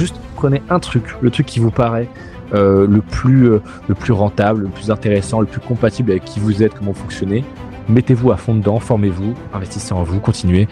juste prenez un truc, le truc qui vous paraît euh, le, plus, euh, le plus rentable, le plus intéressant, le plus compatible avec qui vous êtes, comment vous fonctionnez. Mettez-vous à fond dedans, formez-vous, investissez en vous, continuez.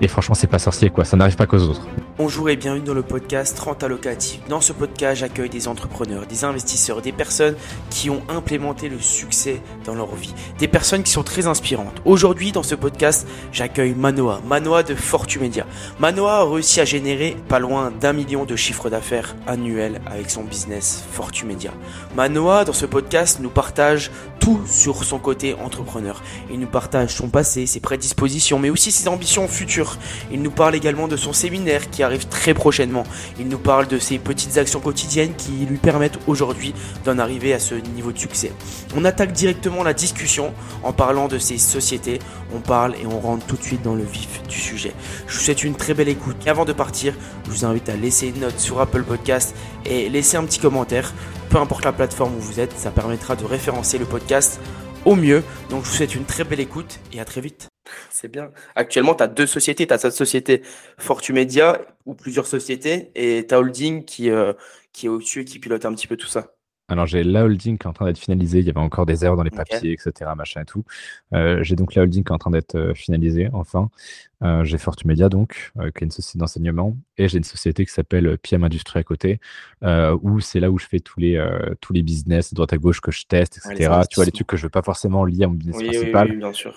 Et franchement, c'est pas sorcier, quoi. Ça n'arrive pas qu'aux autres. Bonjour et bienvenue dans le podcast Renta Locative. Dans ce podcast, j'accueille des entrepreneurs, des investisseurs, des personnes qui ont implémenté le succès dans leur vie, des personnes qui sont très inspirantes. Aujourd'hui, dans ce podcast, j'accueille Manoa, Manoa de Fortumedia. Manoa a réussi à générer pas loin d'un million de chiffres d'affaires annuels avec son business Fortumedia. Manoa, dans ce podcast, nous partage tout sur son côté entrepreneur. Il nous partage son passé, ses prédispositions, mais aussi ses ambitions futures. Il nous parle également de son séminaire qui arrive très prochainement. Il nous parle de ses petites actions quotidiennes qui lui permettent aujourd'hui d'en arriver à ce niveau de succès. On attaque directement la discussion en parlant de ses sociétés. On parle et on rentre tout de suite dans le vif du sujet. Je vous souhaite une très belle écoute. Et avant de partir, je vous invite à laisser une note sur Apple Podcast et laisser un petit commentaire. Peu importe la plateforme où vous êtes, ça permettra de référencer le podcast au mieux. Donc je vous souhaite une très belle écoute et à très vite. C'est bien. Actuellement, tu as deux sociétés. Tu as cette société Fortumedia ou plusieurs sociétés et ta holding qui, euh, qui est au-dessus et qui pilote un petit peu tout ça. Alors j'ai la holding qui est en train d'être finalisée, il y avait encore des erreurs dans les papiers, etc., machin et tout. Euh, j'ai donc la holding qui est en train d'être euh, finalisée, enfin. Euh, j'ai Fortumedia donc, qui est une société d'enseignement, et j'ai une société qui s'appelle PM Industrie à côté, où c'est là où je fais tous les, tous les business droite à gauche que je teste, etc. tu vois, les trucs que je veux pas forcément lier à mon business principal, oui, bien sûr.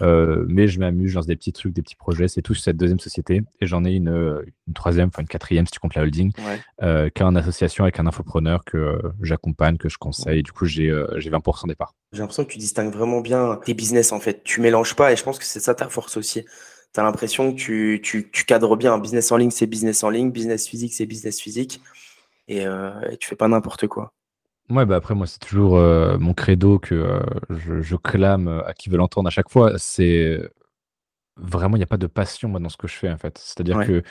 mais je m'amuse, je lance des petits trucs, des petits projets, c'est tout sur cette deuxième société, et j'en ai une, une troisième, enfin une quatrième si tu comptes la holding, qui est en association avec un infopreneur que j'accompagne, que je conseil. Du coup, j'ai 20% départ. J'ai l'impression que tu distingues vraiment bien tes business en fait. Tu mélanges pas et je pense que c'est ça ta force aussi. Tu as l'impression que tu, tu, tu, cadres bien. Business en ligne, c'est business en ligne. Business physique, c'est business physique. Et, euh, et, tu fais pas n'importe quoi. Ouais, bah après, moi, c'est toujours euh, mon credo que euh, je, je, clame à qui veut l'entendre à chaque fois. C'est vraiment, il n'y a pas de passion moi, dans ce que je fais en fait. C'est-à-dire que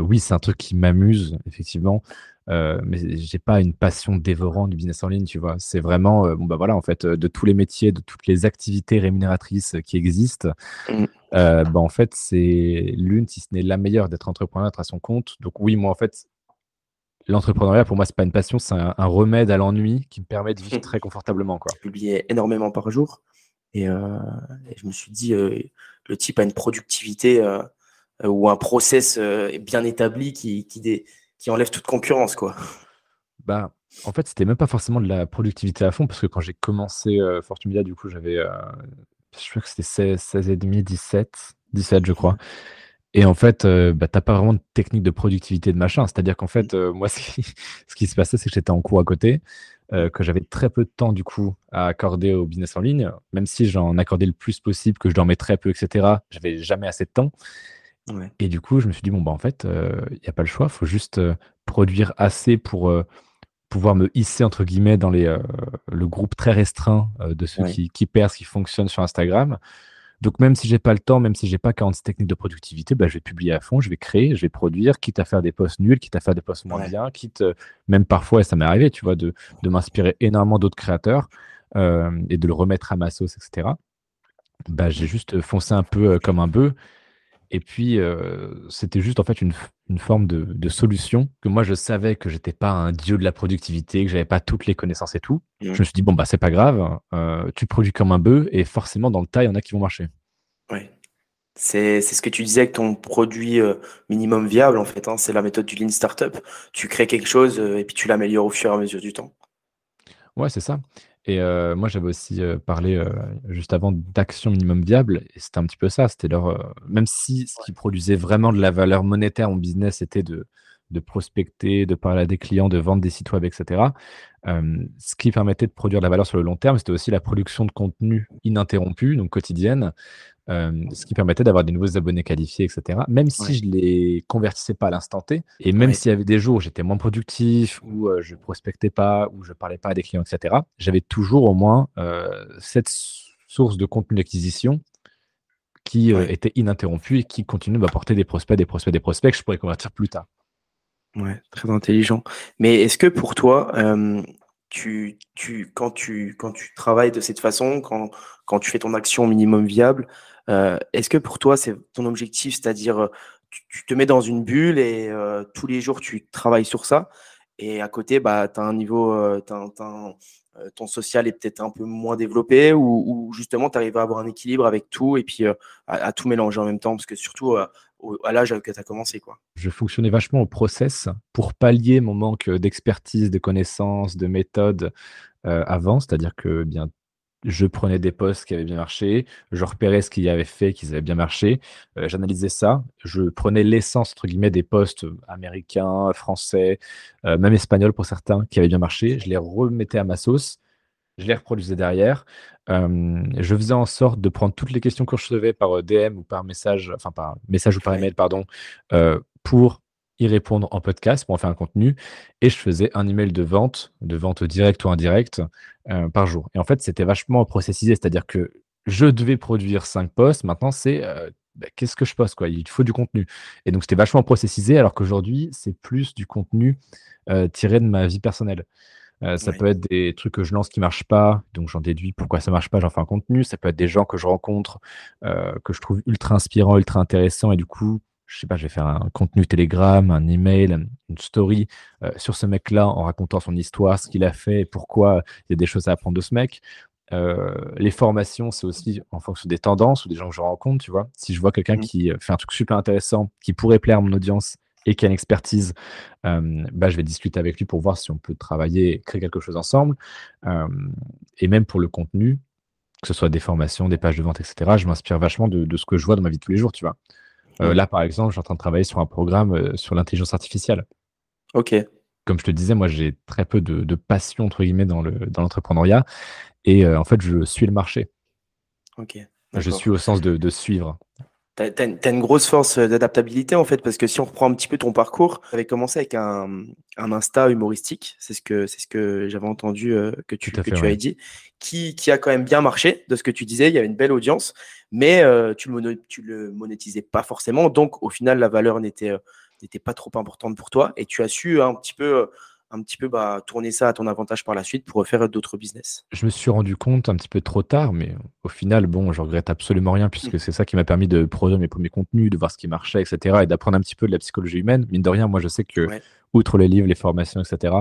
oui, c'est un truc qui m'amuse, effectivement. Euh, mais j'ai pas une passion dévorante du business en ligne, tu vois. C'est vraiment, euh, bon bah voilà, en fait, de tous les métiers, de toutes les activités rémunératrices qui existent, mmh. Euh, bah en fait, c'est l'une, si ce n'est la meilleure, d'être entrepreneur, d'être à son compte. Donc oui, moi en fait, l'entrepreneuriat pour moi c'est pas une passion, c'est un, remède à l'ennui qui me permet de vivre très confortablement, quoi. Je publiais énormément par jour et, je me suis dit, le type a une productivité ou un process bien établi qui, qui dé qui enlève toute concurrence, quoi. Bah, en fait, c'était même pas forcément de la productivité à fond, parce que quand j'ai commencé euh, Fortumedia, du coup, j'avais, euh, je crois que c'était 16, 16 et demi, 17, 17, je crois. Et en fait, euh, bah, t'as pas vraiment de technique de productivité de machin. C'est-à-dire qu'en fait, euh, moi, ce qui, se passait, c'est que j'étais en cours à côté, que j'avais très peu de temps, du coup, à accorder au business en ligne. Même si j'en accordais le plus possible, que je dormais très peu, etc., j'avais jamais assez de temps. Et du coup, je me suis dit, bon, bah, en fait, il n'y a pas le choix, il faut juste produire assez pour pouvoir me hisser, entre guillemets, dans les, le groupe très restreint de ceux qui, qui percent, qui fonctionnent sur Instagram. Donc, même si j'ai pas le temps, même si j'ai pas 46 techniques de productivité, bah, je vais publier à fond, je vais créer, je vais produire, quitte à faire des posts nuls, quitte à faire des posts moins bien, quitte, même parfois, et ça m'est arrivé, tu vois, de, de m'inspirer énormément d'autres créateurs et de le remettre à ma sauce, etc. Bah, j'ai juste foncé un peu comme un bœuf et puis, c'était juste en fait une, forme de, solution que moi, je savais que j'étais pas un dieu de la productivité, que j'avais pas toutes les connaissances et tout. Je me suis dit, bon, bah, c'est pas grave, tu produis comme un bœuf et forcément, dans le tas, il y en a qui vont marcher. Oui. C'est ce que tu disais avec ton produit minimum viable, en fait. Hein, c'est la méthode du Lean Startup. Tu crées quelque chose et puis tu l'améliores au fur et à mesure du temps. Ouais, c'est ça. Et euh, moi, j'avais aussi euh, parlé euh, juste avant d'action minimum viable, et c'était un petit peu ça. C'était leur, même si ce qui produisait vraiment de la valeur monétaire en business, était de, de prospecter, de parler à des clients, de vendre des sites web, etc. ce qui permettait de produire de la valeur sur le long terme, c'était aussi la production de contenu ininterrompue, donc quotidienne, ce qui permettait d'avoir des nouveaux abonnés qualifiés, etc. Même si je les convertissais pas à l'instant T, et même s'il y avait des jours où j'étais moins productif, où je prospectais pas, où je parlais pas à des clients, etc., j'avais toujours au moins cette source de contenu d'acquisition qui était ininterrompue et qui continue de m'apporter des prospects, des prospects, des prospects que je pourrais convertir plus tard. Ouais, très intelligent. Mais est-ce que pour toi, quand, tu, travailles de cette façon, quand, tu fais ton action minimum viable, euh, est-ce que pour toi, c'est ton objectif, c'est-à-dire tu, te mets dans une bulle et euh, tous les jours tu travailles sur ça? Et à côté, bah, tu as un niveau, euh, euh, ton social est peut-être un peu moins développé ou, justement tu arrives à avoir un équilibre avec tout et puis euh, à, tout mélanger en même temps? Parce que surtout à l'âge que tu as commencé. Quoi. Je fonctionnais vachement au process pour pallier mon manque d'expertise, de connaissances, de méthodes avant, c'est-à-dire que eh bien je prenais des posts qui avaient bien marché, je repérais ce qu'ils avaient fait, qu'ils avaient bien marché, euh, j'analysais ça, je prenais l'essence, entre guillemets, des posts américains, français, euh, même espagnols pour certains, qui avaient bien marché, je les remettais à ma sauce, je les reproduisais derrière, euh, je faisais en sorte de prendre toutes les questions que je recevais par DM ou par message, enfin par message ou par email, pardon, pour y répondre en podcast pour en faire un contenu et je faisais un email de vente, de vente directe ou indirecte euh, par jour. Et en fait, c'était vachement processisé, c'est-à-dire que je devais produire cinq posts. Maintenant, c'est euh, bah, qu'est-ce que je poste quoi? Il faut du contenu. Et donc, c'était vachement processisé, alors qu'aujourd'hui, c'est plus du contenu euh, tiré de ma vie personnelle. Ça peut être des trucs que je lance qui ne marchent pas, donc j'en déduis pourquoi ça ne marche pas, j'en fais un contenu. Ça peut être des gens que je rencontre, que je trouve ultra inspirants, ultra intéressants, et du coup, je sais pas, je vais faire un contenu Telegram, un email, une story euh, sur ce mec-là en racontant son histoire, ce qu'il a fait et pourquoi il y a des choses à apprendre de ce mec. Euh, les formations, c'est aussi en fonction des tendances ou des gens que je rencontre, tu vois. Si je vois quelqu'un mmh. qui fait un truc super intéressant, qui pourrait plaire à mon audience et qui a une expertise, euh, bah, je vais discuter avec lui pour voir si on peut travailler, créer quelque chose ensemble. et même pour le contenu, que ce soit des formations, des pages de vente, etc., je m'inspire vachement de, de, ce que je vois dans ma vie de tous les jours, tu vois. Euh, là, par exemple, je suis en train de travailler sur un programme euh, sur l'intelligence artificielle. Ok. Comme je te disais, moi, j'ai très peu de, passion, entre guillemets, dans l'entrepreneuriat. Dans et euh, en fait, je suis le marché. Ok. Je suis au sens de, suivre. Tu as, une grosse force d'adaptabilité en fait, parce que si on reprend un petit peu ton parcours, tu avais commencé avec un, un Insta humoristique, c'est ce que, ce que j'avais entendu que tu, que tu as dit, qui, qui, a quand même bien marché de ce que tu disais, il y avait une belle audience, mais euh, tu, le tu le monétisais pas forcément. Donc, au final, la valeur n'était euh, n'était pas trop importante pour toi et tu as su un petit peu euh, un petit peu bah, tourner ça à ton avantage par la suite pour faire d'autres business. Je me suis rendu compte un petit peu trop tard, mais au final, bon, je regrette absolument rien puisque mmh. c'est ça qui m'a permis de produire mes premiers contenus, de voir ce qui marchait, etc. et d'apprendre un petit peu de la psychologie humaine. Mine de rien, moi, je sais que, outre les livres, les formations, etc.,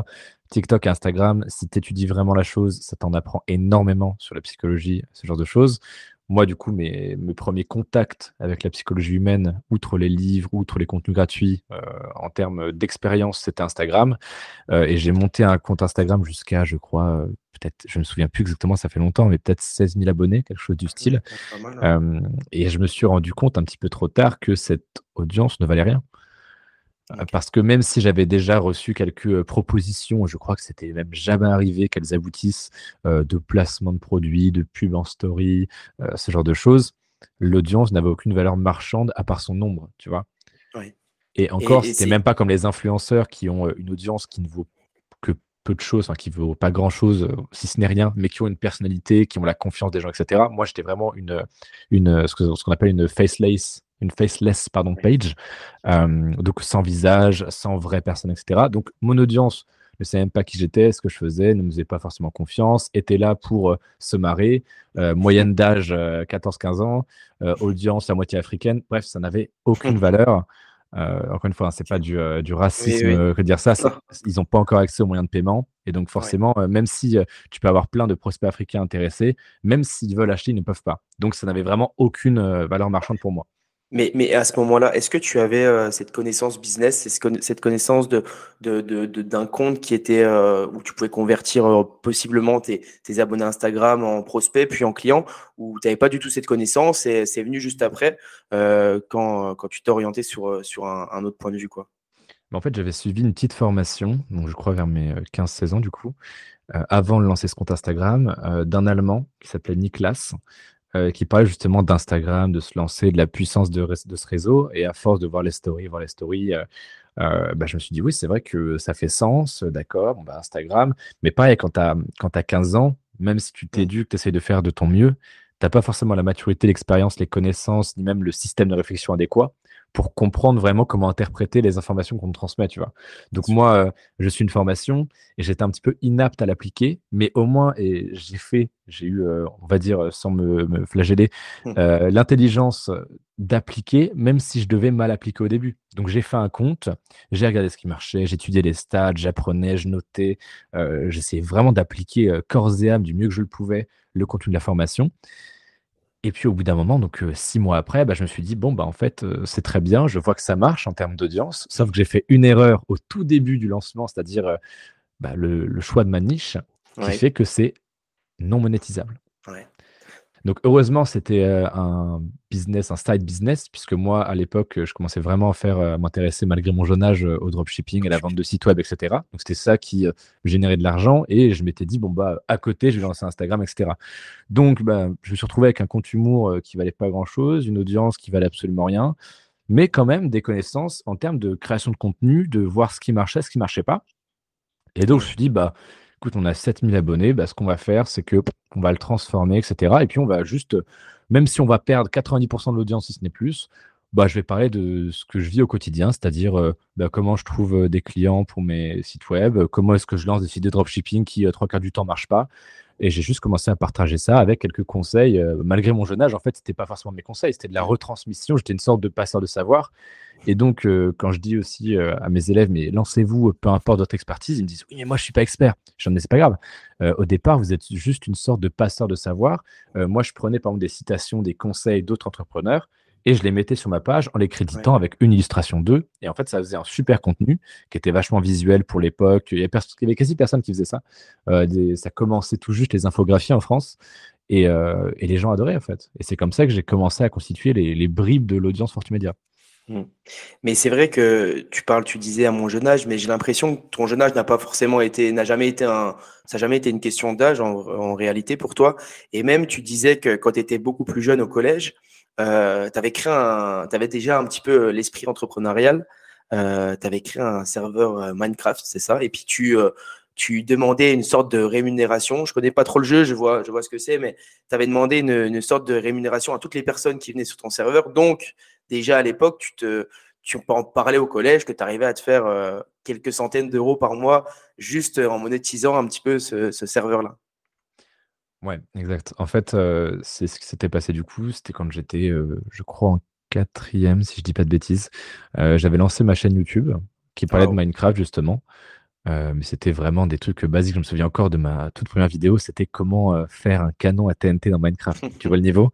TikTok et Instagram, si tu étudies vraiment la chose, ça t'en apprend énormément sur la psychologie, ce genre de choses moi, du coup, mes, mes, premiers contacts avec la psychologie humaine, outre les livres, outre les contenus gratuits, euh, en termes d'expérience, c'était Instagram. Euh, et j'ai monté un compte Instagram jusqu'à, je crois, euh, peut-être, je ne me souviens plus exactement, ça fait longtemps, mais peut-être 16 000 abonnés, quelque chose du style. Hein. et je me suis rendu compte un petit peu trop tard que cette audience ne valait rien. Parce que même si j'avais déjà reçu quelques propositions, je crois que c'était même jamais arrivé qu'elles aboutissent euh, de placement de produits, de pub en story, ce genre de choses, l'audience n'avait aucune valeur marchande à part son nombre, tu vois? Et encore, c'était même pas comme les influenceurs qui ont une audience qui ne vaut que peu de choses, qui ne vaut pas grand chose, si ce n'est rien, mais qui ont une personnalité, qui ont la confiance des gens, etc. Moi, j'étais vraiment une, une, ce qu'on appelle une faceless une faceless pardon, page, euh, donc sans visage, sans vraie personne, etc. Donc mon audience ne savait même pas qui j'étais, ce que je faisais, ne me faisait pas forcément confiance, était là pour euh, se marrer, euh, moyenne d'âge 14-15 ans, audience à moitié africaine, bref, ça n'avait aucune valeur. encore une fois, ce hein, c'est pas du, du racisme que dire ça. Ils n'ont pas encore accès aux moyens de paiement. Et donc, forcément, même si tu peux avoir plein de prospects africains intéressés, même s'ils veulent acheter, ils ne peuvent pas. Donc, ça n'avait vraiment aucune valeur marchande pour moi. Mais, mais à ce moment-là, est-ce que tu avais euh, cette connaissance business, cette connaissance de, d'un compte qui était euh, où tu pouvais convertir euh, possiblement tes, tes, abonnés Instagram en prospects puis en clients, ou tu n'avais pas du tout cette connaissance et c'est venu juste après quand, quand tu t'es orienté sur, sur un, un, autre point de vue quoi? En fait, j'avais suivi une petite formation, donc je crois vers mes 15-16 ans du coup, avant de lancer ce compte Instagram, d'un Allemand qui s'appelait Niklas, euh, qui parlait justement d'Instagram, de se lancer, de la puissance de, de, ce réseau. Et à force de voir les stories, voir les stories, euh, euh, bah, je me suis dit, oui, c'est vrai que ça fait sens, d'accord, bah, Instagram. Mais pareil, quand tu as, as 15 ans, même si tu t'éduques, tu essaies de faire de ton mieux, tu n'as pas forcément la maturité, l'expérience, les connaissances, ni même le système de réflexion adéquat pour comprendre vraiment comment interpréter les informations qu'on me transmet, tu vois. Donc moi, euh, je suis une formation et j'étais un petit peu inapte à l'appliquer, mais au moins, et j'ai fait, j'ai eu, euh, on va dire, sans me, flageller, mmh. euh, l'intelligence d'appliquer, même si je devais mal appliquer au début. Donc j'ai fait un compte, j'ai regardé ce qui marchait, j'étudiais les stats, j'apprenais, je notais, j'essayais vraiment d'appliquer corps et âme du mieux que je le pouvais le contenu de la formation. Et puis au bout d'un moment, donc euh, six mois après, bah, je me suis dit, bon, bah, en fait, euh, c'est très bien, je vois que ça marche en termes d'audience, sauf que j'ai fait une erreur au tout début du lancement, c'est-à-dire euh, bah, le, choix de ma niche, qui fait que c'est non monétisable. Donc heureusement, c'était euh, un business, un side business, puisque moi, à l'époque, je commençais vraiment à faire, euh, m'intéresser malgré mon jeune âge euh, au dropshipping, à la vente de sites web, etc. Donc c'était ça qui générait de l'argent et je m'étais dit, bon, bah, à côté, je vais lancer Instagram, etc. Donc, bah, je me suis retrouvé avec un compte humour qui valait pas grand-chose, une audience qui valait absolument rien, mais quand même des connaissances en termes de création de contenu, de voir ce qui marchait, ce qui marchait pas. Et donc, je me suis dit, bah, on a 7000 abonnés, bah, ce qu'on va faire, c'est que on va le transformer, etc. Et puis on va juste, même si on va perdre 90% de l'audience, si ce n'est plus, bah, je vais parler de ce que je vis au quotidien, c'est-à-dire euh, bah, comment je trouve euh, des clients pour mes sites web, comment est-ce que je lance des sites de dropshipping qui, euh, trois quarts du temps, ne marchent pas. Et j'ai juste commencé à partager ça avec quelques conseils. malgré mon jeune âge, en fait, c'était pas forcément mes conseils, c'était de la retransmission. J'étais une sorte de passeur de savoir. Et donc, euh, quand je dis aussi euh, à mes élèves, mais lancez-vous, peu importe votre expertise, ils me disent, oui, mais moi, je suis pas expert. Je dis, c'est pas grave. Euh, au départ, vous êtes juste une sorte de passeur de savoir. moi, je prenais, par exemple, des citations, des conseils d'autres entrepreneurs et je les mettais sur ma page en les créditant avec une illustration d'eux. Et en fait, ça faisait un super contenu qui était vachement visuel pour l'époque. Il, y avait quasi personne qui faisait ça. ça commençait tout juste les infographies en France. Et, les gens adoraient, en fait. Et c'est comme ça que j'ai commencé à constituer les, les bribes de l'audience Fortumedia. Mmh. Mais c'est vrai que tu parles, tu disais à mon jeune âge, mais j'ai l'impression que ton jeune âge n'a pas forcément été, n'a jamais été un, ça n'a jamais été une question d'âge en, réalité pour toi. Et même, tu disais que quand tu étais beaucoup plus jeune au collège, euh, tu avais déjà un petit peu l'esprit entrepreneurial. Euh, tu avais créé un serveur euh, Minecraft, c'est ça. Et puis tu, euh, tu demandais une sorte de rémunération. Je connais pas trop le jeu, je vois, je vois ce que c'est, mais tu avais demandé une, sorte de rémunération à toutes les personnes qui venaient sur ton serveur. Donc, déjà à l'époque, tu te, en parlais au collège que tu arrivais à te faire euh, quelques centaines d'euros par mois juste en monétisant un petit peu ce, serveur-là. Ouais, exact. En fait, c'est ce qui s'était passé du coup. C'était quand j'étais, je crois, en quatrième, si je dis pas de bêtises. J'avais lancé ma chaîne YouTube qui parlait de Minecraft justement. mais c'était vraiment des trucs basiques. Je me souviens encore de ma toute première vidéo. C'était comment faire un canon à TNT dans Minecraft. tu vois le niveau?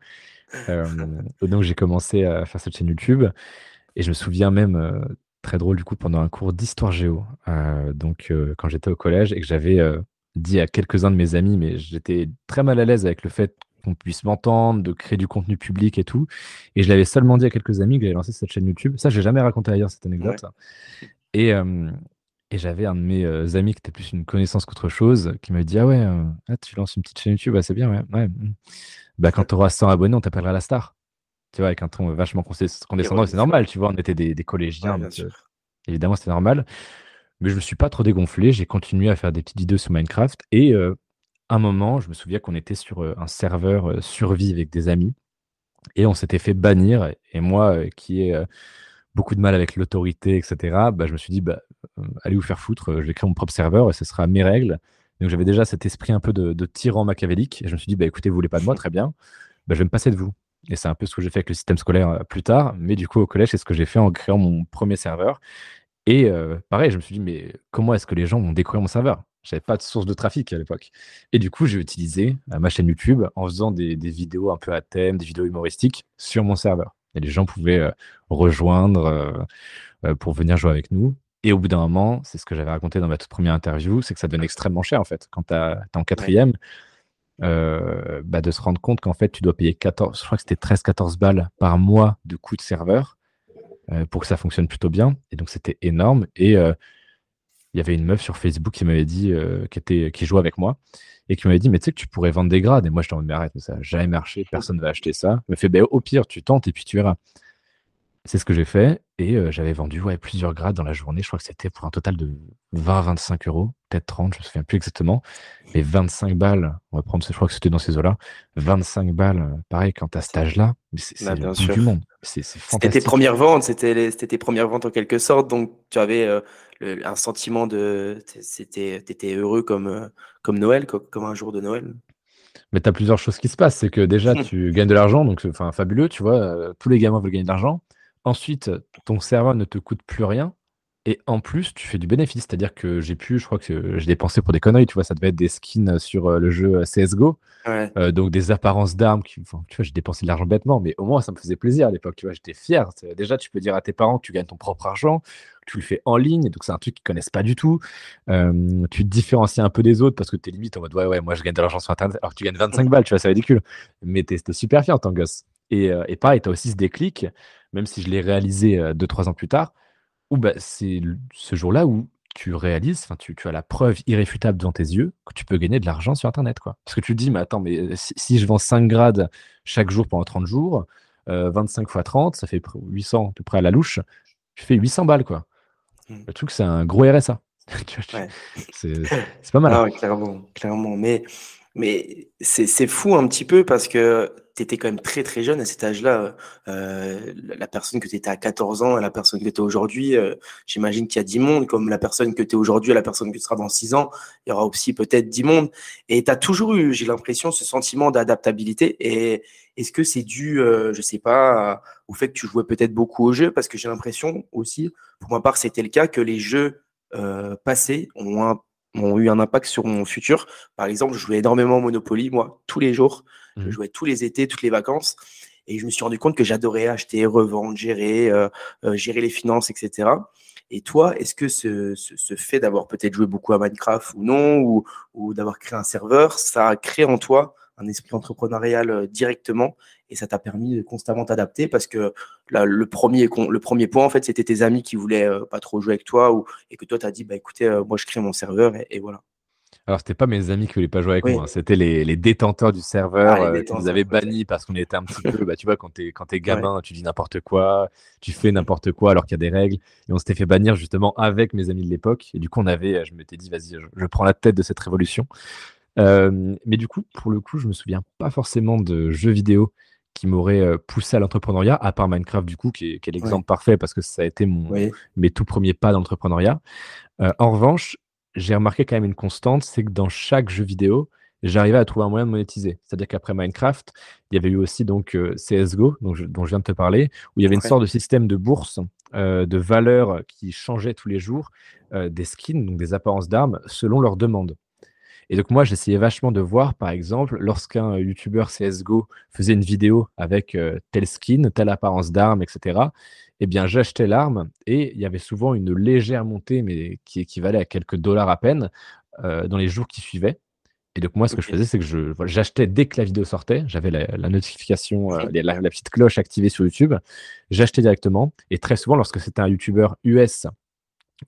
Donc j'ai commencé à faire cette chaîne YouTube et je me souviens même, très drôle du coup, pendant un cours d'histoire géo, donc quand j'étais au collège et que j'avais dit à quelques-uns de mes amis, mais j'étais très mal à l'aise avec le fait qu'on puisse m'entendre, de créer du contenu public et tout. Et je l'avais seulement dit à quelques amis que j'avais lancé cette chaîne YouTube. Ça, j'ai jamais raconté ailleurs cette anecdote. Et, et j'avais un de mes amis qui était plus une connaissance qu'autre chose, qui m'a dit Ah ouais, ah, tu lances une petite chaîne YouTube, c'est bien, ouais. ouais. Mmh. Bah, quand tu auras 100 abonnés, on t'appellera la star. Tu vois, avec un ton vachement condescendant, c'est normal, tu vois, on était des, collégiens, euh, évidemment, c'était normal. Mais je me suis pas trop dégonflé, j'ai continué à faire des petites vidéos sur Minecraft et euh, un moment, je me souviens qu'on était sur euh, un serveur survie avec des amis et on s'était fait bannir. Et moi, qui ai beaucoup de mal avec l'autorité, etc., bah, je me suis dit, bah, allez vous faire foutre, je vais créer mon propre serveur et ce sera mes règles. Donc j'avais déjà cet esprit un peu de, tyran machiavélique. Et je me suis dit, bah, écoutez, vous voulez pas de moi, très bien. Bah, je vais me passer de vous. Et c'est un peu ce que j'ai fait avec le système scolaire euh, plus tard. Mais du coup, au collège, c'est ce que j'ai fait en créant mon premier serveur. Et euh, pareil, je me suis dit, mais comment est-ce que les gens vont découvrir mon serveur? Je n'avais pas de source de trafic à l'époque. Et du coup, j'ai utilisé euh, ma chaîne YouTube en faisant des, vidéos un peu à thème, des vidéos humoristiques sur mon serveur. Et les gens pouvaient rejoindre pour venir jouer avec nous. Et au bout d'un moment, c'est ce que j'avais raconté dans ma toute première interview, c'est que ça devenait extrêmement cher en fait. Quand tu es en quatrième, euh, bah, de se rendre compte qu'en fait, tu dois payer 14, je crois que c'était 13-14 balles par mois de coût de serveur euh, pour que ça fonctionne plutôt bien. Et donc, c'était énorme. Et euh, il y avait une meuf sur Facebook qui m'avait dit, qui, était, qui jouait avec moi, et qui m'avait dit, mais tu sais que tu pourrais vendre des grades. Et moi, je t'en mais arrête, mais ça n'a jamais marché, personne ne va acheter ça. Elle me fait, bah, au pire, tu tentes et puis tu verras. C'est ce que j'ai fait et j'avais vendu, ouais, plusieurs grades dans la journée. Je crois que c'était pour un total de 20-25 euros, peut-être 30, je me souviens plus exactement. Mais 25 balles, on va prendre je crois que c'était dans ces eaux-là. 25 balles, pareil quand tu as cet âge-là, c'est Bah, le bout du monde. C'est C'était tes premières ventes, c'était tes premières ventes en quelque sorte, donc tu avais, le un sentiment de tu étais heureux comme, comme Noël, co comme un jour de Noël? Mais tu as plusieurs choses qui se passent. C'est que déjà, tu gagnes de l'argent, donc c'est enfin fabuleux, tu vois? Tous les gamins veulent gagner de l'argent. Ensuite, ton serveur ne te coûte plus rien et en plus, tu fais du bénéfice. C'est-à-dire que j'ai pu je crois que j'ai dépensé pour des conneries, tu vois? Ça devait être des skins, sur, le jeu, CS:GO, Ouais. donc des apparences d'armes qui enfin, tu vois? J'ai dépensé de l'argent bêtement, mais au moins ça me faisait plaisir à l'époque, tu vois? J'étais fier. Déjà, tu peux dire à tes parents que tu gagnes ton propre argent, tu le fais en ligne, donc c'est un truc qu'ils connaissent pas du tout. Tu te différencies un peu des autres parce que tu es limite en mode: «Ouais, ouais, moi je gagne de l'argent sur internet», alors que tu gagnes 25 balles, tu vois? C'est ridicule, mais tu es super fier en tant que gosse et et pareil, tu as aussi ce déclic, même si je l'ai réalisé, heu, 2-3 ans plus tard, où bah, c'est ce jour-là où tu réalises, tu tu as la preuve irréfutable devant tes yeux que tu peux gagner de l'argent sur internet, quoi. Parce que tu te dis: «Mais attends, mais heu, si si je vends 5 grades chaque jour pendant 30 jours, heu, 25 fois 30, ça fait pr 800 à peu près à la louche, je fais 800 balles, quoi». Mmh. Le truc, c'est un gros RSA. Tu? Tu Ouais. c'est pas mal. Ah ouais, clairement, clairement, mais mais c'est fou un petit peu parce que tu étais quand même très, très jeune à cet âge-là, heu, la personne que tu étais à 14 ans et la personne que tu es aujourd'hui, heu, j'imagine qu'il y a 10 mondes, comme la personne que tu es aujourd'hui et la personne que tu seras dans 6 ans, il y aura aussi peut-être 10 mondes et tu as toujours eu, j'ai l'impression, ce sentiment d'adaptabilité et est-ce que c'est dû, heu, je sais pas, à au fait que tu jouais peut-être beaucoup aux jeux? Parce que j'ai l'impression aussi, pour ma part, c'était le cas, que les jeux, heu, passés ont un ont eu un impact sur mon futur. Par exemple, je jouais énormément au Monopoly, moi, tous les jours. Je Mmh jouais tous les étés, toutes les vacances et je me suis rendu compte que j'adorais acheter, revendre, gérer, heu heu, gérer les finances et cetera et toi, est-ce que ce ce ce fait d'avoir peut-être joué beaucoup à Minecraft ou non ou ou d'avoir créé un serveur, ça a créé en toi un esprit entrepreneurial, heu, directement et ça t'a permis de constamment t'adapter? Parce que le premier le 1er point, en fait, c'était tes amis qui voulaient, heu, pas trop jouer avec toi ou et que toi, tu as dit: «Bah, écoutez, heu, moi, je crée mon serveur et et voilà». Alors, c'était pas mes amis qui voulaient pas jouer avec Oui. moi, hein, c'était les les détenteurs du Ah, serveur, qui nous avaient bannis parce qu'on était un petit peu, bah, tu vois, quand tu es quand tu es Ouais. gamin, tu dis n'importe quoi, tu fais n'importe quoi alors qu'il y a des règles et on s'était fait bannir justement avec mes amis de l'époque et du coup, on avait, je m'étais dit: «Vas-y, je je prends la tête de cette révolution». Hem, mais du coup, pour le coup, je me souviens pas forcément de jeux vidéo qui m'auraient, heu, poussé à l'entrepreneuriat, à part Minecraft du coup, qui est qui est Ouais. l'exemple parfait parce que ça a été mon mes tout premiers pas dans l'entrepreneuriat. Heu, en revanche, j'ai remarqué quand même une constante, c'est que dans chaque jeu vidéo, j'arrivais à trouver un moyen de monétiser. C'est-à-dire qu'après Minecraft, il y avait eu aussi donc CS:GO, dont je dont je viens de te parler, où il y avait une sorte de système de bourse, de valeurs qui changeaient tous les jours, des skins, donc des apparences d'armes, selon leurs demandes. Et donc moi, j'essayais vachement de voir, par exemple, lorsqu'un youtubeur CS:GO faisait une vidéo avec, heu, tel skin, telle apparence d'arme et cetera, et bien, j'achetais l'arme et il y avait souvent une légère montée, mais qui équivalait à quelques dollars à peine, heu, dans les jours qui suivaient. Et donc moi, ce que je faisais, c'est que je voilà, j'achetais dès que la vidéo sortait, j'avais la la notification, les la la petite cloche activée sur YouTube. J'achetais directement et très souvent, lorsque c'était un youtubeur US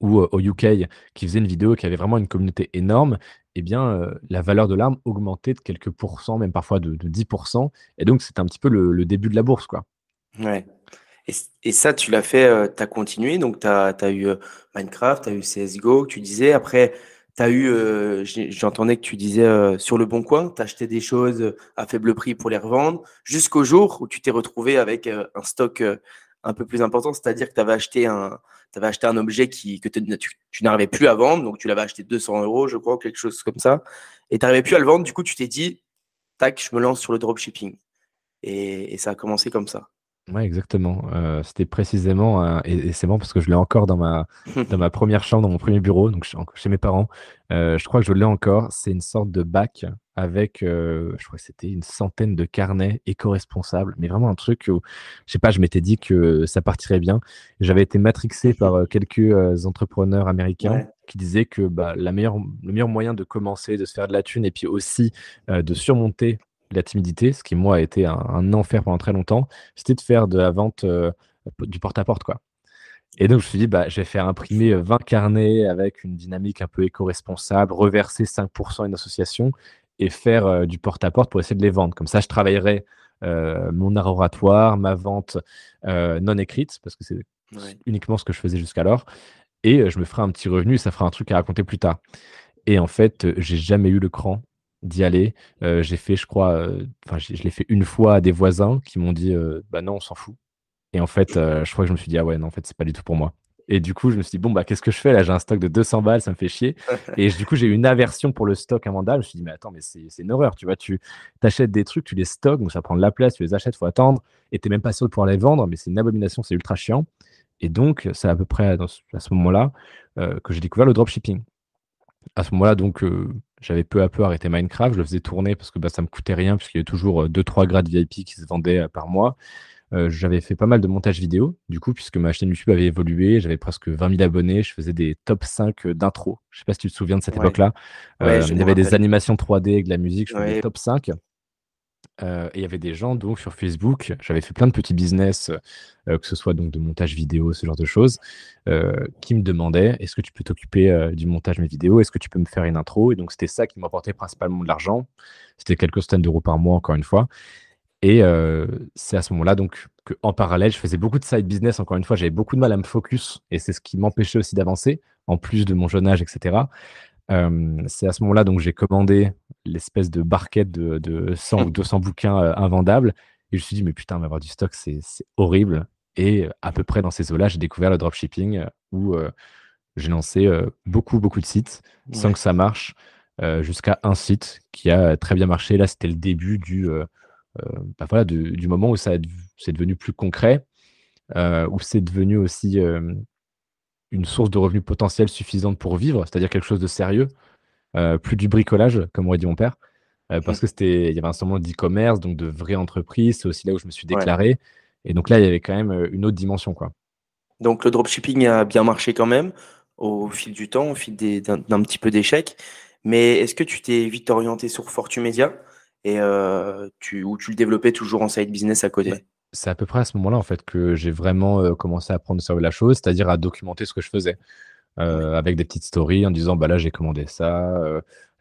ou, au UK qui faisait une vidéo, qui avait vraiment une communauté énorme, et bien, heu, la valeur de l'arme augmentait de quelques pourcents, même parfois de de 10% et donc c'était un petit peu le le début de la bourse, quoi. Ouais et ça, tu l'as fait, heu, tu as continué? Donc tu as eu, heu, Minecraft, tu as eu CS:GO tu disais. Après, tu as eu, j'entendais que tu disais, sur Leboncoin, tu achetais des choses, à faible prix pour les revendre, jusqu'au jour où tu t'es retrouvé avec, un stock, un peu plus important. C'est-à-dire que tu avais acheté un tu avais acheté un objet qui que tu n'arrivais plus à vendre, donc tu l'avais acheté 200 euros, je crois, quelque chose comme ça et tu arrivais plus à le vendre. Du coup, tu t'es dit: «Tac, je me lance sur le dropshipping» et et ça a commencé comme ça. Ouais, exactement, heu, c'était précisément, et et c'est marrant parce que je l'ai encore dans ma dans ma première chambre, dans mon premier bureau, donc chez mes parents. Heu, je crois que je l'ai encore. C'est une sorte de bac avec, heu, je crois que c'était une centaine de carnets éco-responsables, mais vraiment un truc où, je sais pas, je m'étais dit que ça partirait bien. J'avais été matrixé par, heu, quelques, heu, entrepreneurs américains Ouais. qui disaient que, bah, la meilleure le meilleur moyen de commencer, de se faire de la thune et puis aussi, de surmonter la timidité, ce qui moi a été un un enfer pendant très longtemps, c'était de faire de la vente, du porte-à-porte, quoi. Et donc je me suis dit: «Bah, je vais faire imprimer, heu, 20 carnets avec une dynamique un peu éco-responsable, reverser 5 à une association et faire, heu, du porte-à-porte pour essayer de les vendre». Comme ça, je travaillerai, mon art oratoire, ma vente non écrite, parce que c'est uniquement ce que je faisais jusqu'alors. Et je me ferai un petit revenu, ça fera un truc à raconter plus tard. Et en fait, j'ai jamais eu le cran d'y aller. j'ai fait, je crois, enfin, je l'ai fait une fois à des voisins qui m'ont dit, bah non, on s'en fout. Et en fait, je crois que je me suis dit, ah ouais, non, en fait, c'est pas du tout pour moi. Et du coup, je me suis dit, bon, bah, qu'est-ce que je fais là? J'ai un stock de 200 balles, ça me fait chier. et du coup, j'ai eu une aversion pour le stock invendable. Je me suis dit, mais attends, mais c'est une horreur. Tu vois, tu achètes des trucs, tu les stockes, donc ça prend de la place, tu les achètes, il faut attendre. Et tu même pas sûr de pouvoir les vendre, mais c'est une abomination, c'est ultra chiant. Et donc, c'est à peu près à, ce moment-là que j'ai découvert le dropshipping à ce moment-là, donc, euh, j'avais peu à peu arrêté Minecraft. Je le faisais tourner parce que bah, ça me coûtait rien, puisqu'il y avait toujours 2-3 euh, grades VIP qui se vendaient euh, par mois. J'avais fait pas mal de montage vidéo, du coup, puisque ma chaîne YouTube avait évolué. J'avais presque 20 000 abonnés. Je faisais des top 5 d'intro. Je sais pas si tu te souviens de cette époque-là. il y avait des animations 3D avec de la musique. Je faisais des top 5. Euh, et il y avait des gens donc sur Facebook, j'avais fait plein de petits business, euh, que ce soit donc de montage vidéo, ce genre de choses, euh, qui me demandaient est-ce que tu peux t'occuper du montage de mes vidéos? Est-ce que tu peux me faire une intro? Et donc c'était ça qui m'apportait principalement de l'argent. C'était quelques centaines d'euros par mois, encore une fois. Et c'est à ce moment-là donc qu'en parallèle, je faisais beaucoup de side business. Encore une fois, j'avais beaucoup de mal à me focus et c'est ce qui m'empêchait aussi d'avancer, en plus de mon jeune âge, etc c'est à ce moment-là donc j'ai commandé l'espèce de barquette de, 100 ou 200 bouquins invendables et je me suis dit mais putain avoir du stock c'est horrible. Et à peu près dans ces eaux-là j'ai découvert le dropshipping où j'ai lancé beaucoup beaucoup de sites sans que ça marche jusqu'à un site qui a très bien marché. Là c'était le début du bah, voilà du moment où ça c'est devenu plus concret où c'est devenu aussi une source de revenus potentiels suffisante pour vivre, c'est-à-dire quelque chose de sérieux, euh, plus du bricolage, comme aurait dit mon père, euh, parce que c'était, il y avait un certain d'e-commerce, donc de vraies entreprises. C'est aussi là où je me suis déclaré. Et donc là, il y avait quand même euh, une autre dimension, quoi. Donc le dropshipping a bien marché quand même au fil du temps, au fil d'un petit peu d'échecs. Mais est-ce que tu t'es vite orienté sur Fortune Media et tu, ou tu le développais toujours en side business à côté? C'est à peu près à ce moment-là en fait que j'ai vraiment commencé à prendre sur la chose, c'est-à-dire à documenter ce que je faisais. avec des petites stories en disant bah là j'ai commandé ça,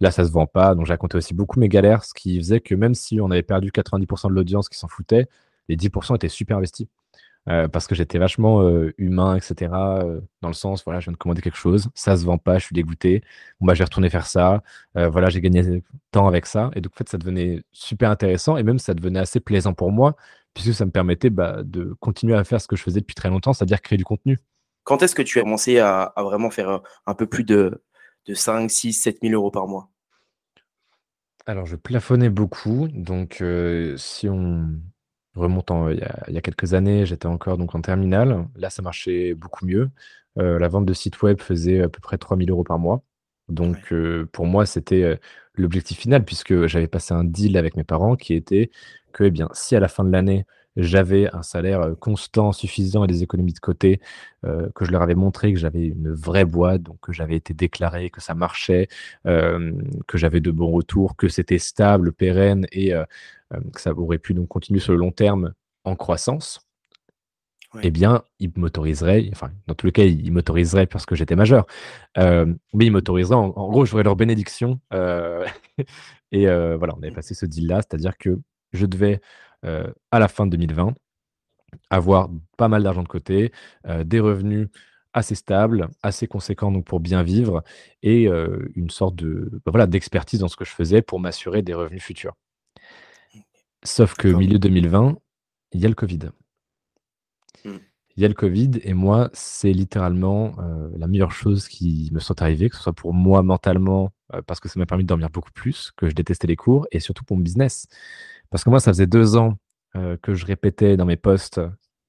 là ça se vend pas. Donc j'ai raconté aussi beaucoup mes galères, ce qui faisait que même si on avait perdu 90% de l'audience qui s'en foutait, les 10% étaient super investis. Parce que j'étais vachement humain, etc. dans le sens, voilà, je viens de commander quelque chose, ça se vend pas, je suis dégoûté. Bon, bah, j'ai retourné faire ça. voilà, j'ai gagné temps avec ça. Et donc, en fait, ça devenait super intéressant et même ça devenait assez plaisant pour moi puisque ça me permettait bah, de continuer à faire ce que je faisais depuis très longtemps, c'est-à-dire créer du contenu. Quand est-ce que tu as commencé à, vraiment faire un, peu plus de, de 5, 6, 7 000 euros par mois? Alors, je plafonnais beaucoup. Donc, euh, si on remonte il, y a, quelques années, j'étais encore donc en terminale. Là, ça marchait beaucoup mieux. Euh, la vente de site web faisait à peu près 3 000 euros par mois. Donc, euh, pour moi, c'était l'objectif final, puisque j'avais passé un deal avec mes parents qui était que eh bien, si à la fin de l'année, j'avais un salaire constant, suffisant et des économies de côté, que je leur avais montré que j'avais une vraie boîte, donc que j'avais été déclaré, que ça marchait, que j'avais de bons retours, que c'était stable, pérenne et que ça aurait pu donc continuer sur le long terme en croissance. Eh bien, ils m'autoriseraient, enfin, dans tous les cas, ils m'autoriseraient parce que j'étais majeur, mais ils m'autoriseraient, en, gros, j'aurais leur bénédiction. et voilà, on avait passé ce deal-là, c'est-à-dire que je devais, à la fin de 2020, avoir pas mal d'argent de côté, des revenus assez stables, assez conséquents donc pour bien vivre et une sorte de bah, voilà d'expertise dans ce que je faisais pour m'assurer des revenus futurs. Sauf que milieu 2020, il y a le Covid. Mmh. Il y a le Covid et moi, c'est littéralement la meilleure chose qui me soit arrivée, que ce soit pour moi mentalement, parce que ça m'a permis de dormir beaucoup plus, que je détestais les cours, et surtout pour mon business. Parce que moi, ça faisait deux ans euh, que je répétais dans mes posts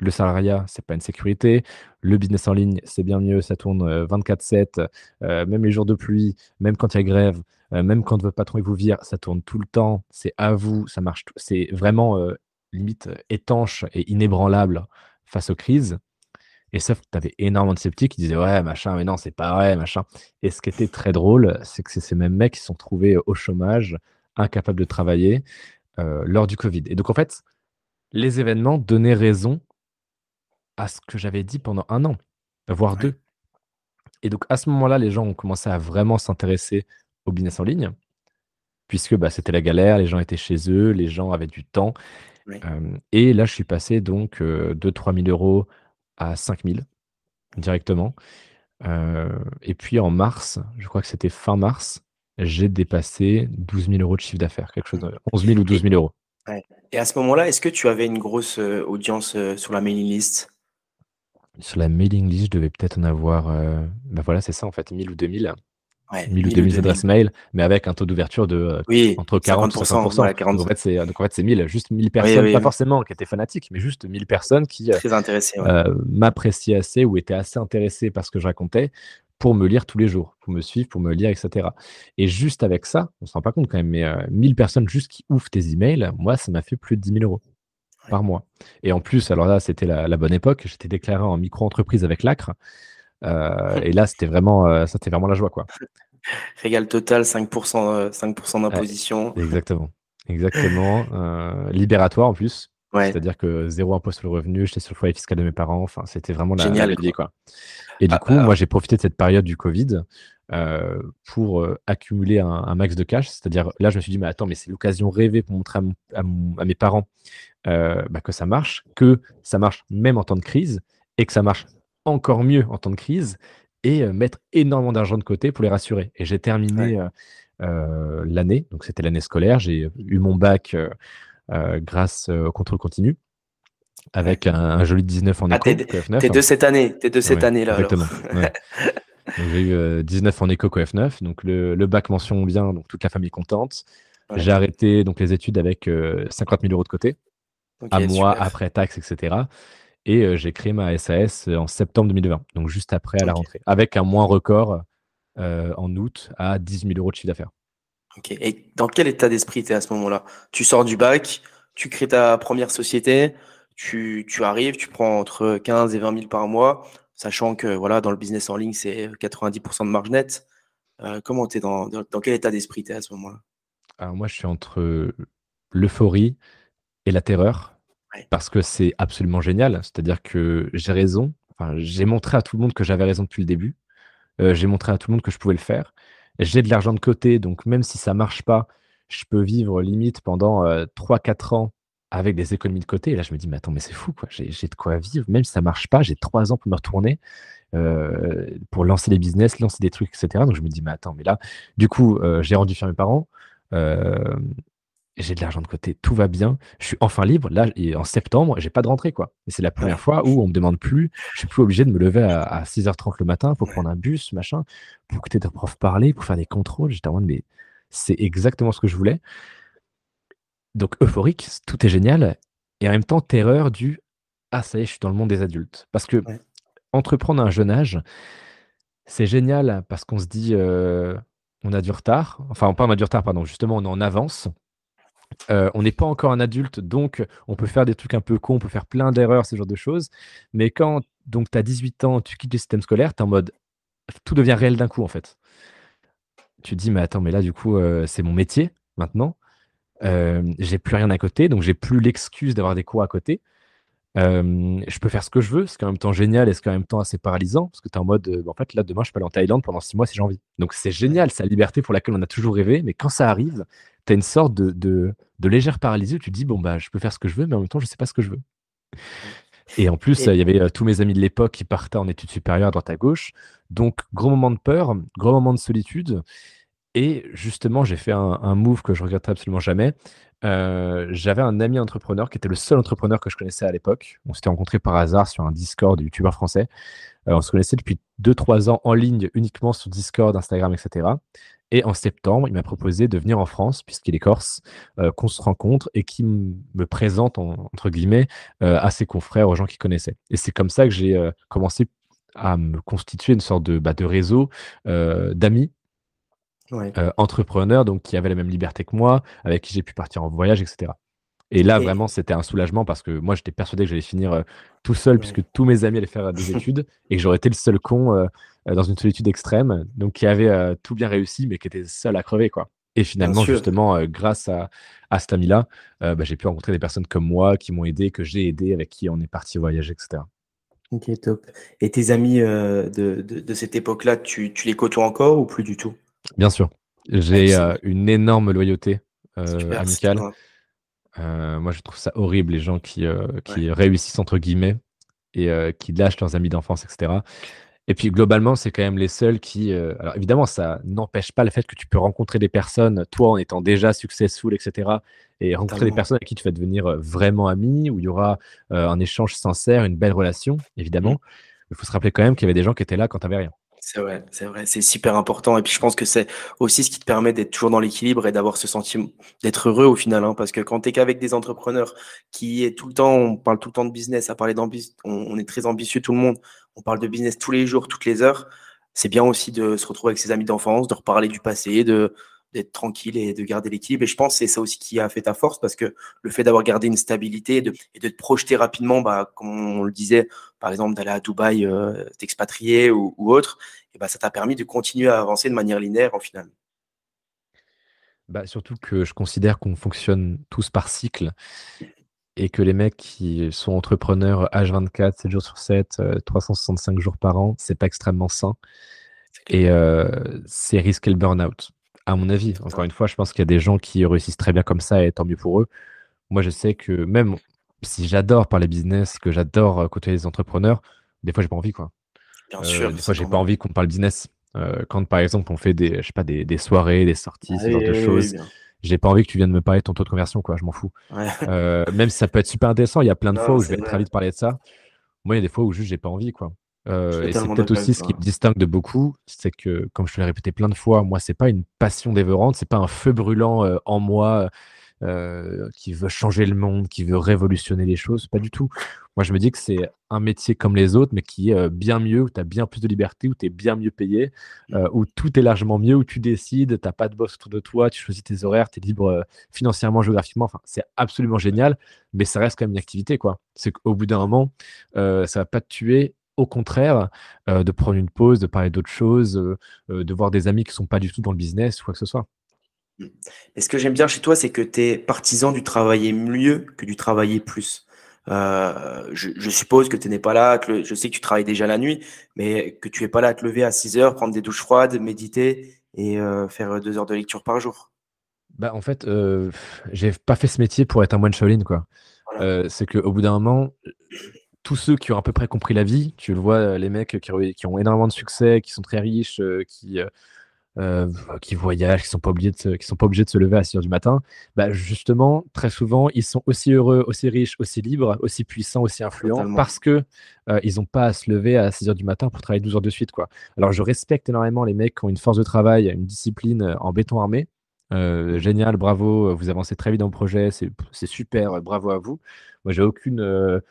le salariat, c'est pas une sécurité. Le business en ligne, c'est bien mieux, ça tourne 24-7, euh, euh, même les jours de pluie, même quand il y a grève, même quand votre patron vous vire, ça tourne tout le temps, c'est à vous, ça marche. C'est vraiment limite étanche et inébranlable face aux crises. Et sauf que tu avais énormément de sceptiques qui disaient ouais, machin, mais non, c'est pas vrai, machin. Et ce qui était très drôle, c'est que c'est ces mêmes mecs qui sont trouvés au chômage, incapables de travailler, euh, lors du Covid. Et donc, en fait, les événements donnaient raison à ce que j'avais dit pendant un an, voire deux. Et donc, à ce moment-là, les gens ont commencé à vraiment s'intéresser au business en ligne, puisque bah, c'était la galère, les gens étaient chez eux, les gens avaient du temps. et là, je suis passé donc de 3 000 euros à 5 000 directement. et puis en mars, je crois que c'était fin mars, j'ai dépassé 12 000 euros de chiffre d'affaires, quelque chose, de 11 000 ou 12 000 euros. Et à ce moment-là, est-ce que tu avais une grosse audience sur la mailing list? Sur la mailing list, je devais peut-être en avoir, ben voilà, c'est ça en fait, 1000 ou 2000. 1000 ou 2000 adresses mail, mais avec un taux d'ouverture de entre 40 et 50%. donc, en fait, c'est, donc en fait, c'est 1000, juste 1000 personnes, pas forcément qui étaient fanatiques, mais juste 1000 personnes qui m'appréciaient assez ou étaient assez intéressées par ce que je racontais pour me lire tous les jours, pour me suivre, pour me lire, etc. Et juste avec ça, on se rend pas compte quand même, mais 1000 personnes juste qui ouvrent tes emails, moi, ça m'a fait plus de 10 000 euros par mois. Et en plus, alors là, c'était la, bonne époque, j'étais déclaré en micro-entreprise avec l'ACRE. Euh, et là, c'était vraiment, euh, ça, c'était vraiment la joie, quoi. Régal total, 5%, 5 euh, d'imposition. exactement. Exactement. libératoire en plus. C'est-à-dire que zéro impôt sur le revenu, j'étais sur le foyer fiscal de mes parents. Enfin, c'était vraiment la, Génial, quoi. Et du ah, coup, moi, j'ai profité de cette période du Covid pour accumuler un, max de cash. C'est-à-dire, là, je me suis dit, mais attends, mais c'est l'occasion rêvée pour montrer à, mes parents bah, que ça marche, que ça marche même en temps de crise et que ça marche encore mieux en temps de crise et mettre énormément d'argent de côté pour les rassurer. Et j'ai terminé l'année, donc c'était l'année scolaire, j'ai eu mon bac grâce au contrôle continu avec un, joli 19 en ah, éco. T'es de cette année, t'es de cette année là. Exactement. j'ai eu 19 en éco CoF9, donc le, bac mention bien, donc toute la famille contente. J'ai arrêté donc les études avec 50 000 euros de côté, à moi, après taxes, etc. Et j'ai créé ma SAS en septembre 2020, donc juste après à la rentrée, avec un moins record en août à 10 000 euros de chiffre d'affaires. Ok. Et dans quel état d'esprit tu es à ce moment-là? Tu sors du bac, tu crées ta première société, tu, tu, arrives, tu prends entre 15 et 20 000 par mois, sachant que voilà, dans le business en ligne, c'est 90% de marge nette. comment tu es dans, dans, quel état d'esprit tu es à ce moment-là? Alors moi, je suis entre l'euphorie et la terreur parce que c'est absolument génial. C'est-à-dire que j'ai raison. Enfin, j'ai montré à tout le monde que j'avais raison depuis le début. Euh, j'ai montré à tout le monde que je pouvais le faire. J'ai de l'argent de côté, donc même si ça marche pas, je peux vivre limite pendant 3-4 euh, ans avec des économies de côté. Et là, je me dis, mais attends, mais c'est fou, quoi. J'ai, de quoi vivre. Même si ça marche pas, j'ai 3 ans pour me retourner, euh, pour lancer des business, lancer des trucs, etc. Donc je me dis, mais attends, mais là, du coup, j'ai rendu fier mes parents j'ai de l'argent de côté, tout va bien, je suis enfin libre. Là, et en septembre, j'ai pas de rentrée, quoi. Et c'est la première fois où on me demande plus, je suis plus obligé de me lever à, 6h30 le matin pour prendre un bus, machin, pour écouter des profs parler, pour faire des contrôles. J'étais en mode, mais c'est exactement ce que je voulais. Donc, euphorique, tout est génial. Et en même temps, terreur du, ah, ça y est, je suis dans le monde des adultes. Parce que entreprendre à un jeune âge, c'est génial parce qu'on se dit, euh, on a du retard. Enfin, pas on a du retard, pardon. Justement, on est en avance. Euh, on n'est pas encore un adulte, donc on peut faire des trucs un peu cons, on peut faire plein d'erreurs, ce genre de choses. Mais quand donc tu as 18 ans, tu quittes le système scolaire, tu es en mode tout devient réel d'un coup en fait. Tu te dis, mais attends, mais là du coup, euh, c'est mon métier maintenant. Euh, j'ai plus rien à côté, donc j'ai plus l'excuse d'avoir des cours à côté. je peux faire ce que je veux, ce qui est en même temps génial et ce qui est en même temps assez paralysant, parce que tu es en mode, en fait, là, demain, je peux aller en Thaïlande pendant six mois si j'ai envie. Donc, c'est génial, c'est la liberté pour laquelle on a toujours rêvé, mais quand ça arrive, tu as une sorte de, de, légère paralysie où tu te dis, bon, bah, je peux faire ce que je veux, mais en même temps, je ne sais pas ce que je veux. Et en plus, il y avait euh, tous mes amis de l'époque qui partaient en études supérieures à droite à gauche. Donc, gros moment de peur, gros moment de solitude. Et justement, j'ai fait un, move que je regretterai absolument jamais. Euh, j'avais un ami entrepreneur qui était le seul entrepreneur que je connaissais à l'époque. On s'était rencontrés par hasard sur un Discord de youtubeurs français. Euh, on se connaissait depuis 2-3 ans en ligne uniquement sur Discord, Instagram, etc. Et en septembre, il m'a proposé de venir en France, puisqu'il est corse, euh, qu'on se rencontre et qu'il me présente, entre guillemets, à ses confrères, aux gens qu'il connaissait. Et c'est comme ça que j'ai commencé à me constituer une sorte de, bah, de réseau d'amis entrepreneurs, donc qui avaient la même liberté que moi, avec qui j'ai pu partir en voyage, etc. Et là, vraiment, c'était un soulagement parce que moi, j'étais persuadé que j'allais finir tout seul, puisque tous mes amis allaient faire des études et que j'aurais été le seul con euh, dans une solitude extrême, donc qui avait euh, tout bien réussi, mais qui était seul à crever, quoi. Et finalement, justement, euh, grâce à, à cet ami-là, bah, j'ai pu rencontrer des personnes comme moi qui m'ont aidé, que j'ai aidé, avec qui on est parti voyager, etc. Ok, top. Et tes amis de, de, cette époque-là, tu, tu, les côtoies encore ou plus du tout? Bien sûr. J'ai une énorme loyauté amicale. moi, je trouve ça horrible, les gens qui, qui réussissent, entre guillemets, et qui lâchent leurs amis d'enfance, etc. Et puis globalement, c'est quand même les seuls qui. alors évidemment, ça n'empêche pas le fait que tu peux rencontrer des personnes, toi en étant déjà successful, etc. Et rencontrer des personnes avec qui tu vas devenir vraiment ami, où il y aura un échange sincère, une belle relation, évidemment. Mmh. Il faut se rappeler quand même qu'il y avait des gens qui étaient là quand tu n'avais rien. C'est vrai, c'est vrai, c'est super important. Et puis je pense que c'est aussi ce qui te permet d'être toujours dans l'équilibre et d'avoir ce sentiment d'être heureux au final. Hein, parce que quand tu es qu'avec des entrepreneurs qui est tout le temps, on parle tout le temps de business, à parler on, est très ambitieux tout le monde, on parle de business tous les jours, toutes les heures. C'est bien aussi de se retrouver avec ses amis d'enfance, de reparler du passé, d'être tranquille et de garder l'équilibre. Et je pense que c'est ça aussi qui a fait ta force parce que le fait d'avoir gardé une stabilité et de, te projeter rapidement, bah, comme on le disait, par exemple, d'aller à Dubaï, euh, t'expatrier ou, autre, et bah, ça t'a permis de continuer à avancer de manière linéaire en final. Bah, surtout que je considère qu'on fonctionne tous par cycle et que les mecs qui sont entrepreneurs H24, 7 jours sur 7, 365 euh, jours par an, c'est pas extrêmement sain. Et euh, c'est risquer le burn-out à mon avis. Encore une fois, je pense qu'il y a des gens qui réussissent très bien comme ça et tant mieux pour eux. Moi, je sais que même si j'adore parler business, que j'adore euh, côtoyer les entrepreneurs, des fois, j'ai pas envie, quoi. Bien sûr. Euh, des fois, j'ai pas envie qu'on parle business. Euh, quand, par exemple, on fait des, je sais pas, des, soirées, des sorties, ce genre de choses, j'ai pas envie que tu viennes me parler de ton taux de conversion, quoi. Je m'en fous. même si ça peut être super intéressant, il y a plein de fois où je vais très vite parler de ça. Moi, il y a des fois où juste j'ai pas envie, quoi. Euh, et c'est peut-être aussi ce qui me distingue de beaucoup, c'est que, comme je te l'ai répété plein de fois, moi, c'est pas une passion dévorante, c'est pas un feu brûlant euh, en moi euh, qui veut changer le monde, qui veut révolutionner les choses, pas du tout. Moi, je me dis que c'est un métier comme les autres, mais qui est bien mieux, où tu as bien plus de liberté, où tu es bien mieux payé, mmh. où tout est largement mieux, où tu décides, tu pas de boss autour de toi, tu choisis tes horaires, tu es libre financièrement, géographiquement. Enfin, c'est absolument génial, mais ça reste quand même une activité. quoi. C'est qu'au bout d'un moment, ça va pas te tuer au contraire, euh, de prendre une pause, de parler d'autres choses, euh, euh, de voir des amis qui ne sont pas du tout dans le business ou quoi que ce soit. Et ce que j'aime bien chez toi, c'est que tu es partisan du travailler mieux que du travailler plus. je, suppose que tu n'es pas là, je sais que tu travailles déjà la nuit, mais que tu n'es pas là à te lever à 6 heures, prendre des douches froides, méditer et faire deux heures de lecture par jour. Bah, en fait, j'ai pas fait ce métier pour être un moine Shaolin. Quoi. c'est qu'au bout d'un moment, tous ceux qui ont à peu près compris la vie, tu le vois, euh, les mecs qui, ont énormément de succès, qui sont très riches, euh, qui, euh, qui voyagent, qui sont pas obligés de qui sont pas obligés de se lever à 6 heures du matin, bah justement, très souvent, ils sont aussi heureux, aussi riches, aussi libres, aussi puissants, aussi influents, parce que ils n'ont pas à se lever à 6 heures du matin pour travailler 12 heures de suite. Quoi. Alors, je respecte énormément les mecs qui ont une force de travail, une discipline en béton armé. génial, bravo, vous avancez très vite dans le projet, c'est super, bravo à vous. Moi, j'ai aucune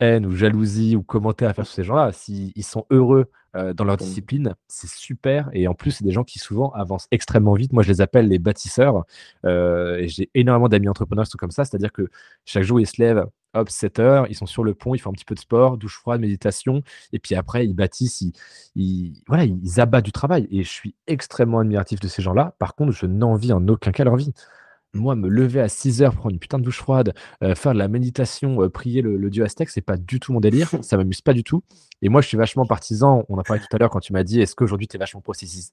haine ou jalousie ou commentaires à faire sur ces gens-là. S'ils sont heureux euh, dans leur mmh. discipline, c'est super. Et en plus, c'est des gens qui souvent avancent extrêmement vite. Moi, je les appelle les bâtisseurs. Euh, et j'ai énormément d'amis entrepreneurs qui sont comme ça. C'est-à-dire que chaque jour, ils se lèvent, hop, 7 heures, ils sont sur le pont, ils font un petit peu de sport, douche froide, méditation. Et puis après, ils bâtissent, ils, voilà, ils abattent du travail. Et je suis extrêmement admiratif de ces gens-là. Par contre, je n'envie en aucun cas leur vie. Moi, me lever à 6 heures, prendre une putain de douche froide, euh, faire de la méditation, euh, prier le, dieu aztèque, c'est pas du tout mon délire. Ça m'amuse pas du tout. Et moi, je suis vachement partisan. On a parlé tout à l'heure quand tu m'as dit est-ce qu'aujourd'hui tu es vachement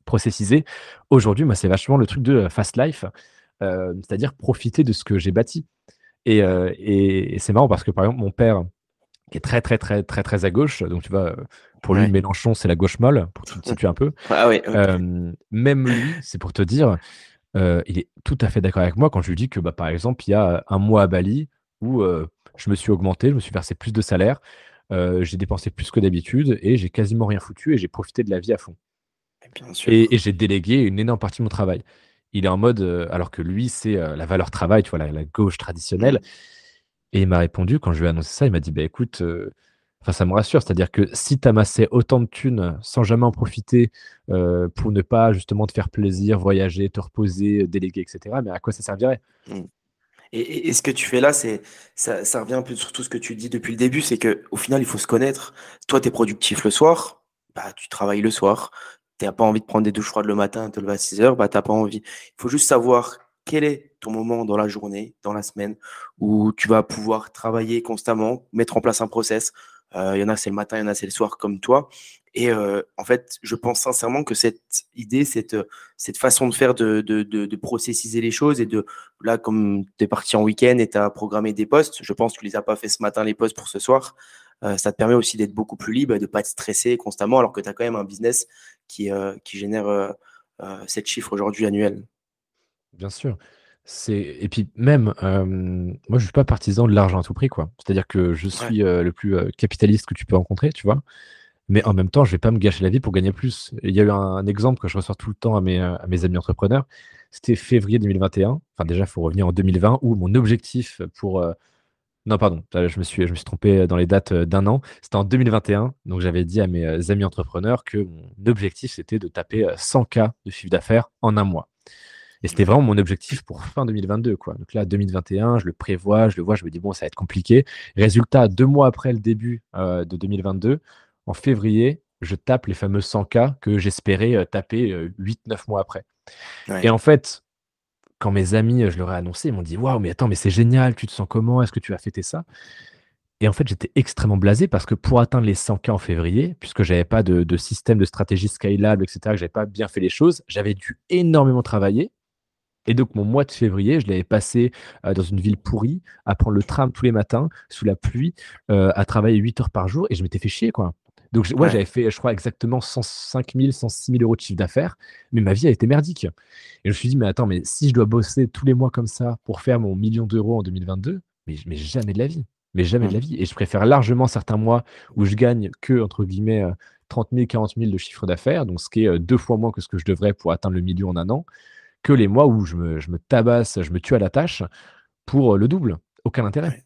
processisé? Aujourd'hui, moi, c'est vachement le truc de euh, fast life, c'est-à-dire profiter de ce que j'ai bâti. Et, c'est marrant parce que par exemple, mon père, qui est très, très, très, très, très à gauche, donc tu vois, pour lui, Mélenchon, c'est la gauche molle, pour te situer un peu. Ah oui, même lui, c'est pour te dire. Euh, il est tout à fait d'accord avec moi quand je lui dis que, bah, par exemple, il y a un mois à Bali où euh, je me suis augmenté, je me suis versé plus de salaire, euh, j'ai dépensé plus que d'habitude et j'ai quasiment rien foutu et j'ai profité de la vie à fond. Et, j'ai délégué une énorme partie de mon travail. Il est en mode, alors que lui, c'est la valeur travail, tu vois, la, gauche traditionnelle. Et il m'a répondu, quand je lui ai annoncé ça, il m'a dit, bah, écoute, Enfin, ça me rassure, c'est-à-dire que si tu amassais autant de thunes sans jamais en profiter euh, pour ne pas justement te faire plaisir, voyager, te reposer, déléguer, etc., mais à quoi ça servirait? Mmh. et, ce que tu fais là, c'est ça, revient un peu sur tout ce que tu dis depuis le début, c'est qu'au final, il faut se connaître. Toi, tu es productif le soir, bah, tu travailles le soir. Tu n'as pas envie de prendre des douches froides le matin, te lever à 6 heures, bah, tu n'as pas envie. Il faut juste savoir quel est ton moment dans la journée, dans la semaine, où tu vas pouvoir travailler constamment, mettre en place un process, il euh, y en a c'est le matin, il y en a c'est le soir comme toi. Et en fait, je pense sincèrement que cette idée, cette, cette façon de faire, de, de, processiser les choses et de, là, comme tu es parti en week-end et tu as programmé des postes, je pense que tu les as pas fait ce matin, les postes pour ce soir, ça te permet aussi d'être beaucoup plus libre et de ne pas être stressé constamment alors que tu as quand même un business qui, qui génère 7 chiffres aujourd'hui annuels. Bien sûr. C'est et puis même, moi je suis pas partisan de l'argent à tout prix, quoi. C'est-à-dire que je suis, le plus, capitaliste que tu peux rencontrer, tu vois? Mais en même temps, je vais pas me gâcher la vie pour gagner plus. il y a eu un exemple que je ressors tout le temps à mes, à mes amis entrepreneurs. C'était février 2021. Enfin déjà, il faut revenir en 2020 où mon objectif pour, non pardon, je me suis je me suis trompé dans les dates, d'un an. C'était en 2021, donc j'avais dit à mes, amis entrepreneurs que mon objectif, c'était de taper, 100 K de chiffre d'affaires en un mois. Et c'était vraiment mon objectif pour fin 2022. Quoi. Donc là, 2021, je le prévois, je le vois, je me dis, bon, ça va être compliqué. Résultat, deux mois après le début euh, de 2022, en février, je tape les fameux 100K que j'espérais euh, taper 8-9 euh, mois après. Et en fait, quand mes amis, je leur ai annoncé, ils m'ont dit, waouh, mais attends, mais c'est génial, tu te sens comment? Est-ce que tu vas fêter ça? Et en fait, j'étais extrêmement blasé parce que pour atteindre les 100K en février, puisque j'avais pas de, de, système de stratégie scalable, etc., que j'avais pas bien fait les choses, j'avais dû énormément travailler. Et donc, mon mois de février, je l'avais passé dans une ville pourrie, à prendre le tram tous les matins, sous la pluie, à travailler 8 heures par jour, et je m'étais fait chier, quoi. Donc, moi, j'avais fait, je crois, exactement 105 000, 106 000 euros de chiffre d'affaires, mais ma vie a été merdique. Et je me suis dit, mais attends, mais si je dois bosser tous les mois comme ça pour faire mon million d'euros en 2022, mais, mais jamais de la vie. Mais jamais de la mmh. vie. Et je préfère largement certains mois où je gagne que, entre guillemets, 30 000, 40 000 de chiffre d'affaires, donc ce qui est deux fois moins que ce que je devrais pour atteindre le million en un an, que les mois où je me, je me tabasse, je me tue à la tâche pour le double. Aucun intérêt.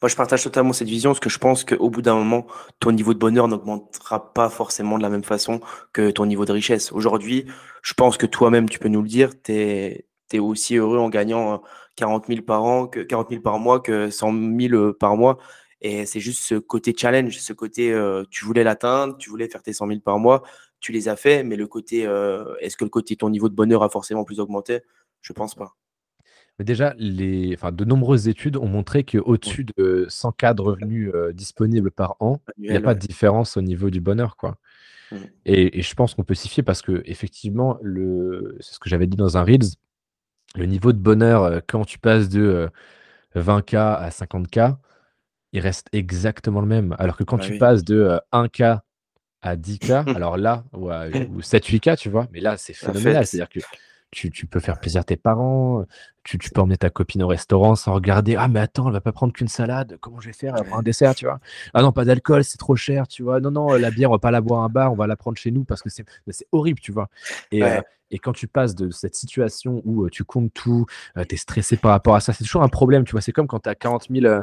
Moi, je partage totalement cette vision parce que je pense qu'au bout d'un moment, ton niveau de bonheur n'augmentera pas forcément de la même façon que ton niveau de richesse. Aujourd'hui, je pense que toi-même, tu peux nous le dire, tu es, aussi heureux en gagnant 40 000 par an, que 40 000 par mois que 100 000 par mois. Et c'est juste ce côté challenge, ce côté euh, tu voulais l'atteindre, tu voulais faire tes 100 000 par mois, tu les as fait, mais le côté, euh, est-ce que le côté ton niveau de bonheur a forcément plus augmenté? Je pense pas. Mais déjà, les, enfin, de nombreuses études ont montré qu'au-dessus de 100 cas de revenus euh, disponibles par an, il n'y a pas de différence au niveau du bonheur. Quoi. Mmh. Et, je pense qu'on peut s'y fier parce que, effectivement, le... c'est ce que j'avais dit dans un Reels, le niveau de bonheur, euh, quand tu passes de 20K à 50K, il reste exactement le même. Alors que quand bah tu passes de 1K à 10K, alors là, ou, 7-8K, tu vois, mais là, c'est phénoménal. C'est-à-dire que tu, tu, peux faire plaisir à tes parents, tu, tu, peux emmener ta copine au restaurant sans regarder, ah, mais attends, elle va pas prendre qu'une salade, comment je vais faire pour un dessert, tu vois. Ah non, pas d'alcool, c'est trop cher, tu vois. Non, non, la bière, on va pas la boire à un bar, on va la prendre chez nous parce que c'est horrible, tu vois. Et, euh, et quand tu passes de cette situation où tu comptes tout, tu es stressé par rapport à ça, c'est toujours un problème, tu vois. C'est comme quand tu as 40 000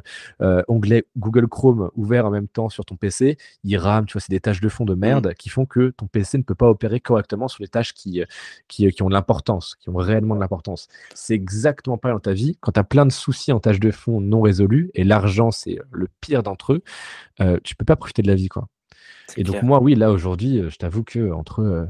onglets Google Chrome ouverts en même temps sur ton PC, ils rament, tu vois, c'est des tâches de fond de merde mmh. qui font que ton PC ne peut pas opérer correctement sur les tâches qui, qui, qui ont de l'importance, qui ont réellement de l'importance. C'est exactement pareil dans ta vie. Quand tu as plein de soucis en tâches de fond non résolues, et l'argent, c'est le pire d'entre eux, tu peux pas profiter de la vie, quoi. Et donc, moi, oui, là, aujourd'hui, je t'avoue que entre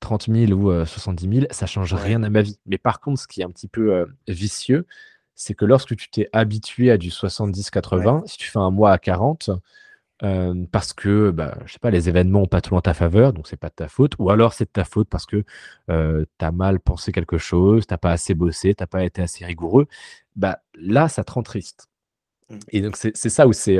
30 000 ou 70 000, ça change rien à ma vie. Mais par contre, ce qui est un petit peu vicieux, c'est que lorsque tu t'es habitué à du 70-80, si tu fais un mois à 40, parce que, bah, je sais pas, les événements n'ont pas tout en ta faveur, donc c'est pas de ta faute, ou alors c'est de ta faute parce que tu as mal pensé quelque chose, t'as pas assez bossé, t'as pas été assez rigoureux, bah, là, ça te rend triste. Mmh. Et donc, c'est ça où c'est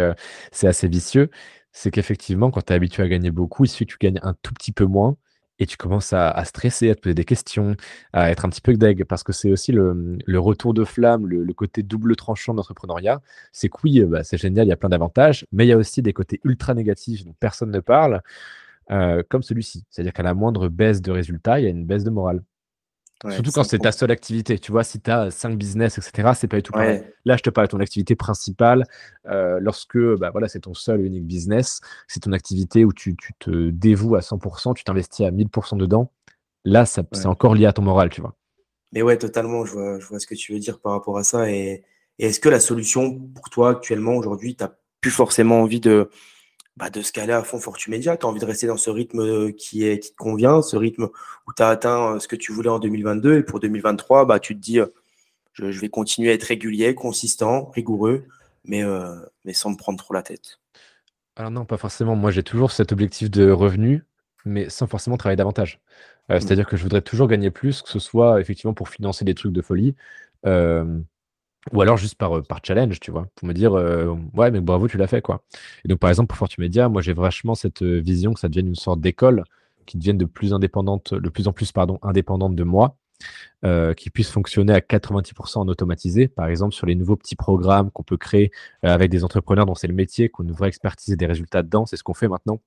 assez vicieux, c'est qu'effectivement, quand tu es habitué à gagner beaucoup, il suffit que tu gagnes un tout petit peu moins, et tu commences à, stresser, à te poser des questions, à être un petit peu deg, parce que c'est aussi le, retour de flamme, le, côté double tranchant de l'entrepreneuriat. C'est que oui, bah, c'est génial, il y a plein d'avantages, mais il y a aussi des côtés ultra négatifs dont personne ne parle, euh, comme celui-ci. C'est-à-dire qu'à la moindre baisse de résultat, il y a une baisse de morale. Surtout quand c'est ta seule activité. Tu vois, si tu as cinq business, etc., c'est pas du tout pareil. Là, je te parle de ton activité principale. Euh, lorsque bah, voilà, c'est ton seul et unique business, c'est ton activité où tu, tu, te dévoues à 100%, tu t'investis à 1000% dedans. Là, c'est encore lié à ton moral, tu vois. Mais ouais, totalement. Je vois, je vois ce que tu veux dire par rapport à ça. Et, et est-ce que la solution pour toi actuellement, aujourd'hui, tu n'as plus forcément envie de bah, de scaler à fond Fortumedia. Tu as envie de rester dans ce rythme euh, qui, est, qui te convient, ce rythme où tu as atteint euh, ce que tu voulais en 2022. Et pour 2023, bah, tu te dis, euh, je, vais continuer à être régulier, consistant, rigoureux, mais, mais sans me prendre trop la tête. Alors non, pas forcément. Moi, j'ai toujours cet objectif de revenu, mais sans forcément travailler davantage. Euh, Mmh. c'est-à-dire que je voudrais toujours gagner plus, que ce soit effectivement pour financer des trucs de folie, euh, ou alors juste par, euh, par challenge, tu vois, pour me dire, euh, ouais, mais bravo, tu l'as fait, quoi. Et donc, par exemple, pour Fortune Media, moi, j'ai vachement cette euh, vision que ça devienne une sorte d'école qui devienne de plus indépendante, de plus en plus, indépendante de moi, qui puisse fonctionner à 90% en automatisé, par exemple sur les nouveaux petits programmes qu'on peut créer avec des entrepreneurs dont c'est le métier, qu'on une vraie expertise des résultats dedans, c'est ce qu'on fait maintenant.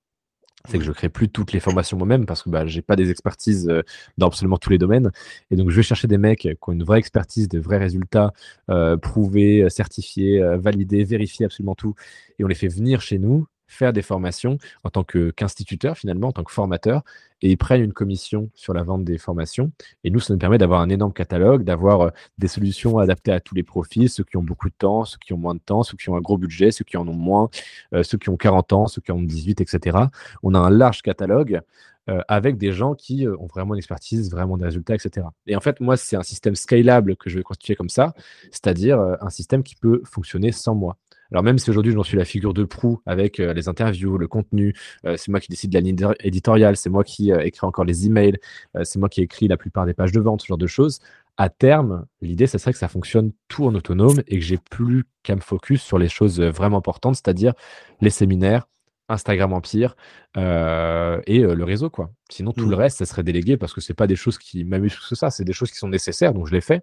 C'est que je crée plus toutes les formations moi-même parce que bah, j'ai pas des expertises euh, dans absolument tous les domaines. Et donc, je vais chercher des mecs qui ont une vraie expertise, de vrais résultats euh, prouvés, certifiés, euh, validés, vérifiés, absolument tout. Et on les fait venir chez nous, faire des formations en tant qu'instituteur finalement, en tant que formateur. Et ils prennent une commission sur la vente des formations. Et nous, ça nous permet d'avoir un énorme catalogue, d'avoir euh, des solutions adaptées à tous les profils, ceux qui ont beaucoup de temps, ceux qui ont moins de temps, ceux qui ont un gros budget, ceux qui en ont moins, euh, ceux qui ont 40 ans, ceux qui ont 18, etc. On a un large catalogue euh, avec des gens qui ont vraiment une expertise, vraiment des résultats, etc. Et en fait, moi, c'est un système scalable que je vais constituer comme ça, c'est-à-dire un système qui peut fonctionner sans moi. Alors même si aujourd'hui j'en suis la figure de proue avec euh, les interviews, le contenu, euh, c'est moi qui décide de la ligne éditoriale, c'est moi qui euh, écris encore les emails, c'est moi qui écris la plupart des pages de vente, ce genre de choses. À terme, l'idée, ce serait que ça fonctionne tout en autonome et que j'ai plus qu'à me focus sur les choses vraiment importantes, c'est-à-dire les séminaires, Instagram Empire euh, et euh, le réseau, quoi. Sinon, tout Mmh. le reste, ça serait délégué parce que c'est pas des choses qui m'amusent que ça, c'est des choses qui sont nécessaires, donc je les fais.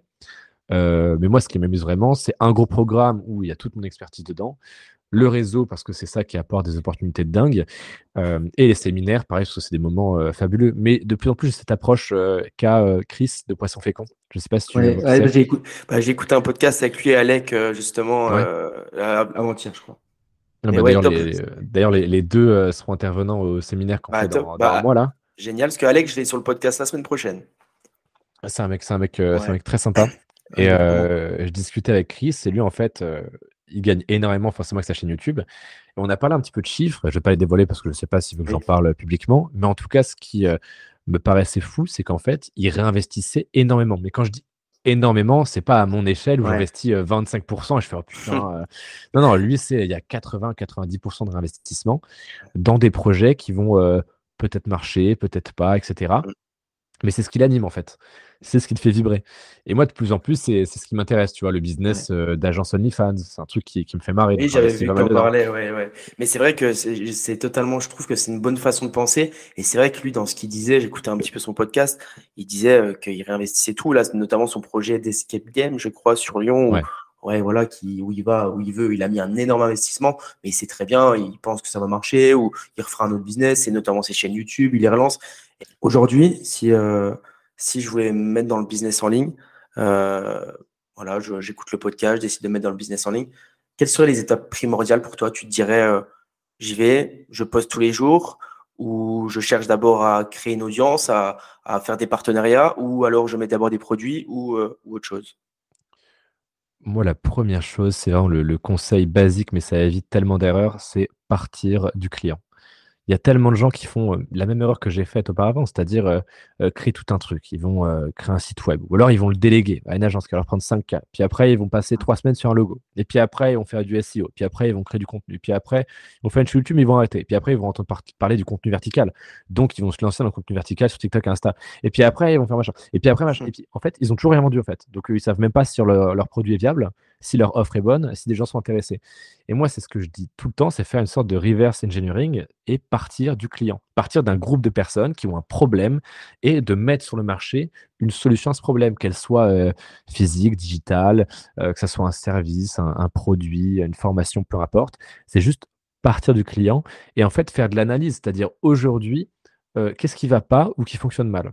Euh, mais moi, ce qui m'amuse vraiment, c'est un gros programme où il y a toute mon expertise dedans, le réseau parce que c'est ça qui apporte des opportunités de dingue, euh, et les séminaires, pareil, parce que c'est des moments euh, fabuleux. Mais de plus en plus, j'ai cette approche qu'a Chris de Poisson Fécond. Je sais pas si tu Ouais, ouais, c'est. bah, j'ai écouté, bah, j'ai écouté un podcast avec lui et Alec, justement, Ouais. avant-hier, je crois. Bah, d'ailleurs, les, d'ailleurs, les, les deux seront intervenants au séminaire qu'on Bah, fait dans, dans un mois là. Génial, parce que Alec, je l'ai sur le podcast la semaine prochaine. C'est un mec, c'est un mec, euh, un mec très sympa. Et vraiment. euh, je discutais avec Chris, et lui, en fait, euh, il gagne énormément forcément avec sa chaîne YouTube. Et on a parlé un petit peu de chiffres. Je vais pas les dévoiler parce que je ne sais pas s'il veut que j'en parle publiquement. Mais en tout cas, ce qui euh, me paraissait fou, c'est qu'en fait, il réinvestissait énormément. Mais quand je dis énormément, c'est pas à mon échelle où Ouais. j'investis euh, 25% et je fais oh putain. Non, non, lui, c'est il y a 80-90% de réinvestissement dans des projets qui vont peut-être marcher, peut-être pas, etc. Mais c'est ce qui l'anime en fait. C'est ce qui te fait vibrer. Et moi, de plus en plus, c'est ce qui m'intéresse, tu vois, le business euh, d'agence OnlyFans. C'est un truc qui, qui me fait marrer. Oui, j'avais vu ouais, ouais. Mais c'est vrai que c'est totalement, je trouve que c'est une bonne façon de penser. Et c'est vrai que lui, dans ce qu'il disait, j'écoutais un petit peu son podcast, il disait euh, qu'il réinvestissait tout, là, notamment son projet d'escape game, je crois, sur Lyon, Ouais. Ouais, voilà, qui, où il va, où il veut, il a mis un énorme investissement, mais il sait très bien, il pense que ça va marcher, ou il refera un autre business, et notamment ses chaînes YouTube, il les relance. Aujourd'hui, si, euh, si je voulais me mettre dans le business en ligne, euh, voilà, j'écoute le podcast, je décide de me mettre dans le business en ligne. Quelles seraient les étapes primordiales pour toi? Tu te dirais, euh, j'y vais, je poste tous les jours, ou je cherche d'abord à créer une audience, à, faire des partenariats, ou alors je mets d'abord des produits ou autre chose? Moi, la première chose, c'est vraiment le, conseil basique, mais ça évite tellement d'erreurs, c'est partir du client. Il y a tellement de gens qui font euh, la même erreur que j'ai faite auparavant, c'est-à-dire euh, euh, créer tout un truc. Ils vont euh, créer un site web, ou alors ils vont le déléguer à une agence qui va leur prendre 5K. Puis après, ils vont passer trois semaines sur un logo. Et puis après, ils vont faire du SEO. Puis après, ils vont créer du contenu. Puis après, ils vont faire une chaîne YouTube, mais ils vont arrêter. Puis après, ils vont entendre par- parler du contenu vertical. Donc, ils vont se lancer dans le contenu vertical sur TikTok et Insta. Et puis après, ils vont faire machin. Et puis après, machin. Et puis, en fait, ils ont toujours rien vendu, en fait. Donc, ils savent même pas si leur, leur produit est viable, si leur offre est bonne, si des gens sont intéressés. Et moi, c'est ce que je dis tout le temps, c'est faire une sorte de reverse engineering et partir du client, partir d'un groupe de personnes qui ont un problème et de mettre sur le marché une solution à ce problème, qu'elle soit euh, physique, digitale, euh, que ce soit un service, un, produit, une formation, peu importe. C'est juste partir du client et en fait faire de l'analyse, c'est-à-dire aujourd'hui, euh, qu'est-ce qui va pas ou qui fonctionne mal.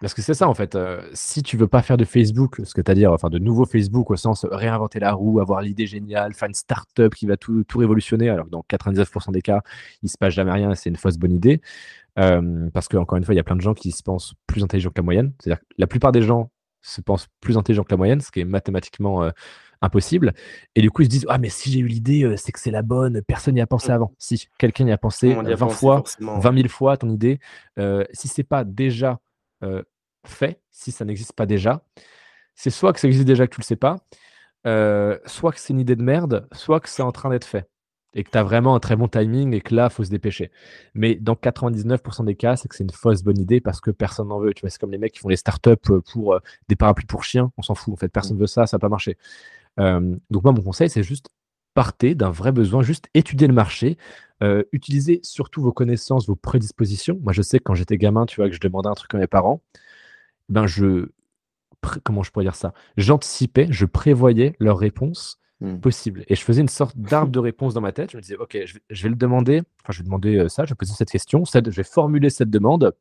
Parce que c'est ça en fait. euh, si tu veux pas faire de Facebook, ce que tu as dire, enfin de nouveau Facebook au sens réinventer la roue, avoir l'idée géniale, faire une start-up qui va tout, tout révolutionner, alors que dans 99% des cas, il se passe jamais rien, et c'est une fausse bonne idée. Euh, parce que encore une fois, il y a plein de gens qui se pensent plus intelligents que la moyenne. C'est-à-dire que la plupart des gens se pensent plus intelligents que la moyenne, ce qui est mathématiquement euh, impossible. Et du coup, ils se disent ah mais si j'ai eu l'idée, c'est que c'est la bonne. Personne n'y a pensé avant. Si quelqu'un y a pensé y a 20 pensé, fois, forcément. 20 000 fois ton idée, euh, si c'est pas déjà euh, fait, si ça n'existe pas déjà, c'est soit que ça existe déjà que tu le sais pas, euh, soit que c'est une idée de merde, soit que c'est en train d'être fait. et que tu as vraiment un très bon timing et que là, il faut se dépêcher. Mais dans 99% des cas, c'est que c'est une fausse bonne idée parce que personne n'en veut. Tu vois, c'est comme les mecs qui font les startups pour euh, des parapluies pour chiens, on s'en fout. En fait, personne ne veut ça, ça va pas marcher. Euh, donc moi, mon conseil, c'est juste partez d'un vrai besoin, juste étudier le marché, euh, utilisez surtout vos connaissances, vos prédispositions. Moi, je sais que quand j'étais gamin, tu vois, que je demandais un truc à mes parents, ben je, comment je pourrais dire ça? J'anticipais, je prévoyais leurs réponses Mmh. possible. Et je faisais une sorte d'arbre de réponse dans ma tête. Je me disais, OK, je vais, le demander. Enfin, je vais demander euh, ça, je vais poser cette question, je vais formuler cette demande.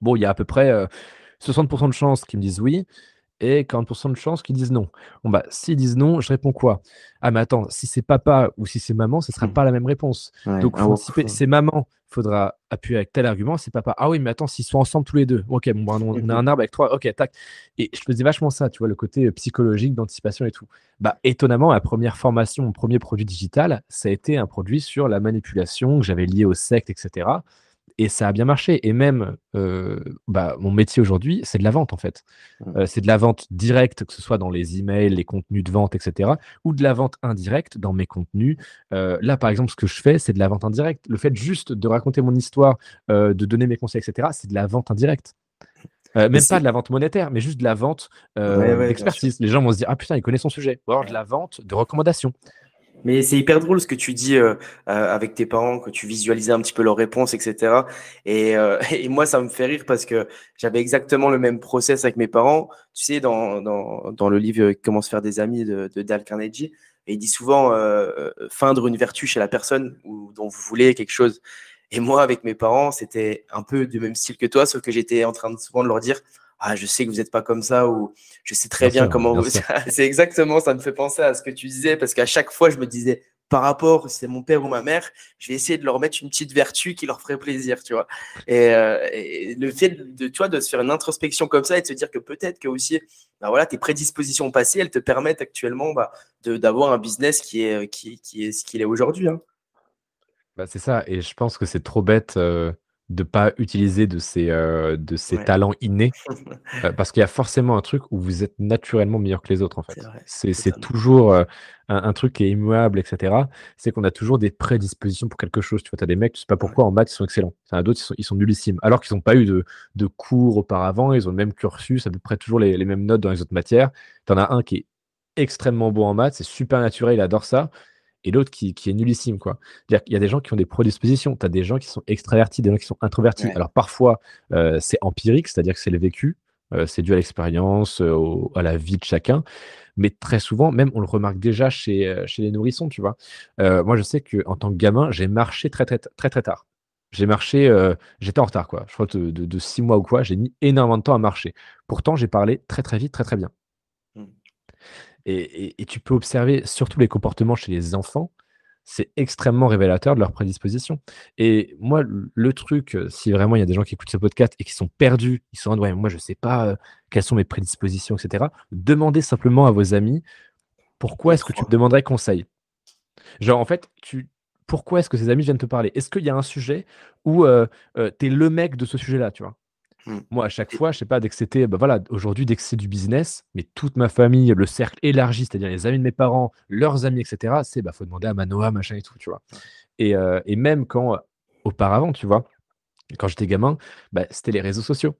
Bon, il y a à peu près 60% euh, de chances qu'ils me disent oui et 40% de chances qu'ils disent non. Bon, bah, s'ils disent non, je réponds quoi? Ah, mais attends, si c'est papa ou si c'est maman, ce ne sera mmh. pas la même réponse. Donc, faut anticiper. C'est maman, faudra appuyer avec tel argument. C'est papa. Ah oui, mais attends, s'ils sont ensemble tous les deux. Ok, bon, bah, on, a un arbre avec trois. Ok, tac. Et je faisais vachement ça, tu vois, le côté psychologique d'anticipation et tout. Bah, étonnamment, ma première formation, mon premier produit digital, ça a été un produit sur la manipulation que j'avais lié au secte, etc et ça a bien marché. Et même, euh, bah, mon métier aujourd'hui, c'est de la vente en fait. Mmh. Euh, c'est de la vente directe, que ce soit dans les emails, les contenus de vente, etc., ou de la vente indirecte dans mes contenus. Euh, là, par exemple, ce que je fais, c'est de la vente indirecte. Le fait juste de raconter mon histoire, de donner mes conseils, etc., c'est de la vente indirecte. même pas de la vente monétaire, mais juste de la vente d'expertise. les gens vont se dire Ah putain, il connaît son sujet. Ou alors de la vente de recommandations. Mais c'est hyper drôle ce que tu dis euh, euh, avec tes parents, que tu visualisais un petit peu leurs réponses, etc. Et, euh, et moi, ça me fait rire parce que j'avais exactement le même process avec mes parents. Tu sais, dans, dans, dans le livre Comment se faire des amis de, de Dale Carnegie, et il dit souvent feindre une vertu chez la personne ou dont vous voulez quelque chose. Et moi, avec mes parents, c'était un peu du même style que toi, sauf que j'étais en train de souvent de leur dire ah je sais que vous n'êtes pas comme ça ou je sais très bien, comment vous c'est exactement ça me fait penser à ce que tu disais parce qu'à chaque fois je me disais par rapport c'est mon père ou ma mère je vais essayer de leur mettre une petite vertu qui leur ferait plaisir tu vois et, euh, le fait de tu vois de se faire une introspection comme ça et de se dire que peut-être que aussi bah voilà tes prédispositions passées elles te permettent actuellement bah, d'avoir un business qui est qui, qui est ce qu'il est aujourd'hui hein. bah, c'est ça et je pense que c'est trop bête euh, de pas utiliser de ces, euh, de talents innés, euh, parce qu'il y a forcément un truc où vous êtes naturellement meilleur que les autres, en fait. C'est toujours euh, un, truc qui est immuable, etc. C'est qu'on a toujours des prédispositions pour quelque chose. Tu vois, tu as des mecs, tu sais pas pourquoi, en maths, ils sont excellents. Il y en a d'autres, ils sont, ils sont nullissimes, alors qu'ils n'ont pas eu de, de, cours auparavant, ils ont le même cursus, à peu près toujours les, les mêmes notes dans les autres matières. Tu en as un qui est extrêmement bon en maths, c'est super naturel, il adore ça et l'autre qui, est nullissime. Quoi. Il y a des gens qui ont des prédispositions. Tu as des gens qui sont extravertis, des gens qui sont introvertis. Alors parfois, euh, c'est empirique, c'est-à-dire que c'est le vécu, euh, c'est dû à l'expérience, euh, à la vie de chacun. Mais très souvent, même on le remarque déjà chez, chez les nourrissons, tu vois. moi, je sais qu'en tant que gamin, j'ai marché très, très, très, très tard. J'ai marché, j'étais en retard, quoi. Je crois que de, de, six mois ou quoi, j'ai mis énormément de temps à marcher. Pourtant, j'ai parlé très, très vite, très, très bien. Et, tu peux observer surtout les comportements chez les enfants, c'est extrêmement révélateur de leur prédisposition. Et moi, le truc, euh, si vraiment il y a des gens qui écoutent ce podcast et qui sont perdus, ils sont en ouais, moi je ne sais pas euh, quelles sont mes prédispositions, etc., demandez simplement à vos amis pourquoi est-ce que tu me demanderais conseil? Genre, en fait, tu, pourquoi est-ce que ces amis viennent te parler? Est-ce qu'il y a un sujet où euh, tu es le mec de ce sujet-là, tu vois? Mmh. Moi, à chaque fois, je sais pas, dès que c'était, bah voilà, aujourd'hui, dès que c'est du business, mais toute ma famille, le cercle élargi, c'est-à-dire les amis de mes parents, leurs amis, etc., c'est, bah, faut demander à Manoa, machin et tout, tu vois. Et, euh, et même quand, auparavant, tu vois, quand j'étais gamin, bah, c'était les réseaux sociaux.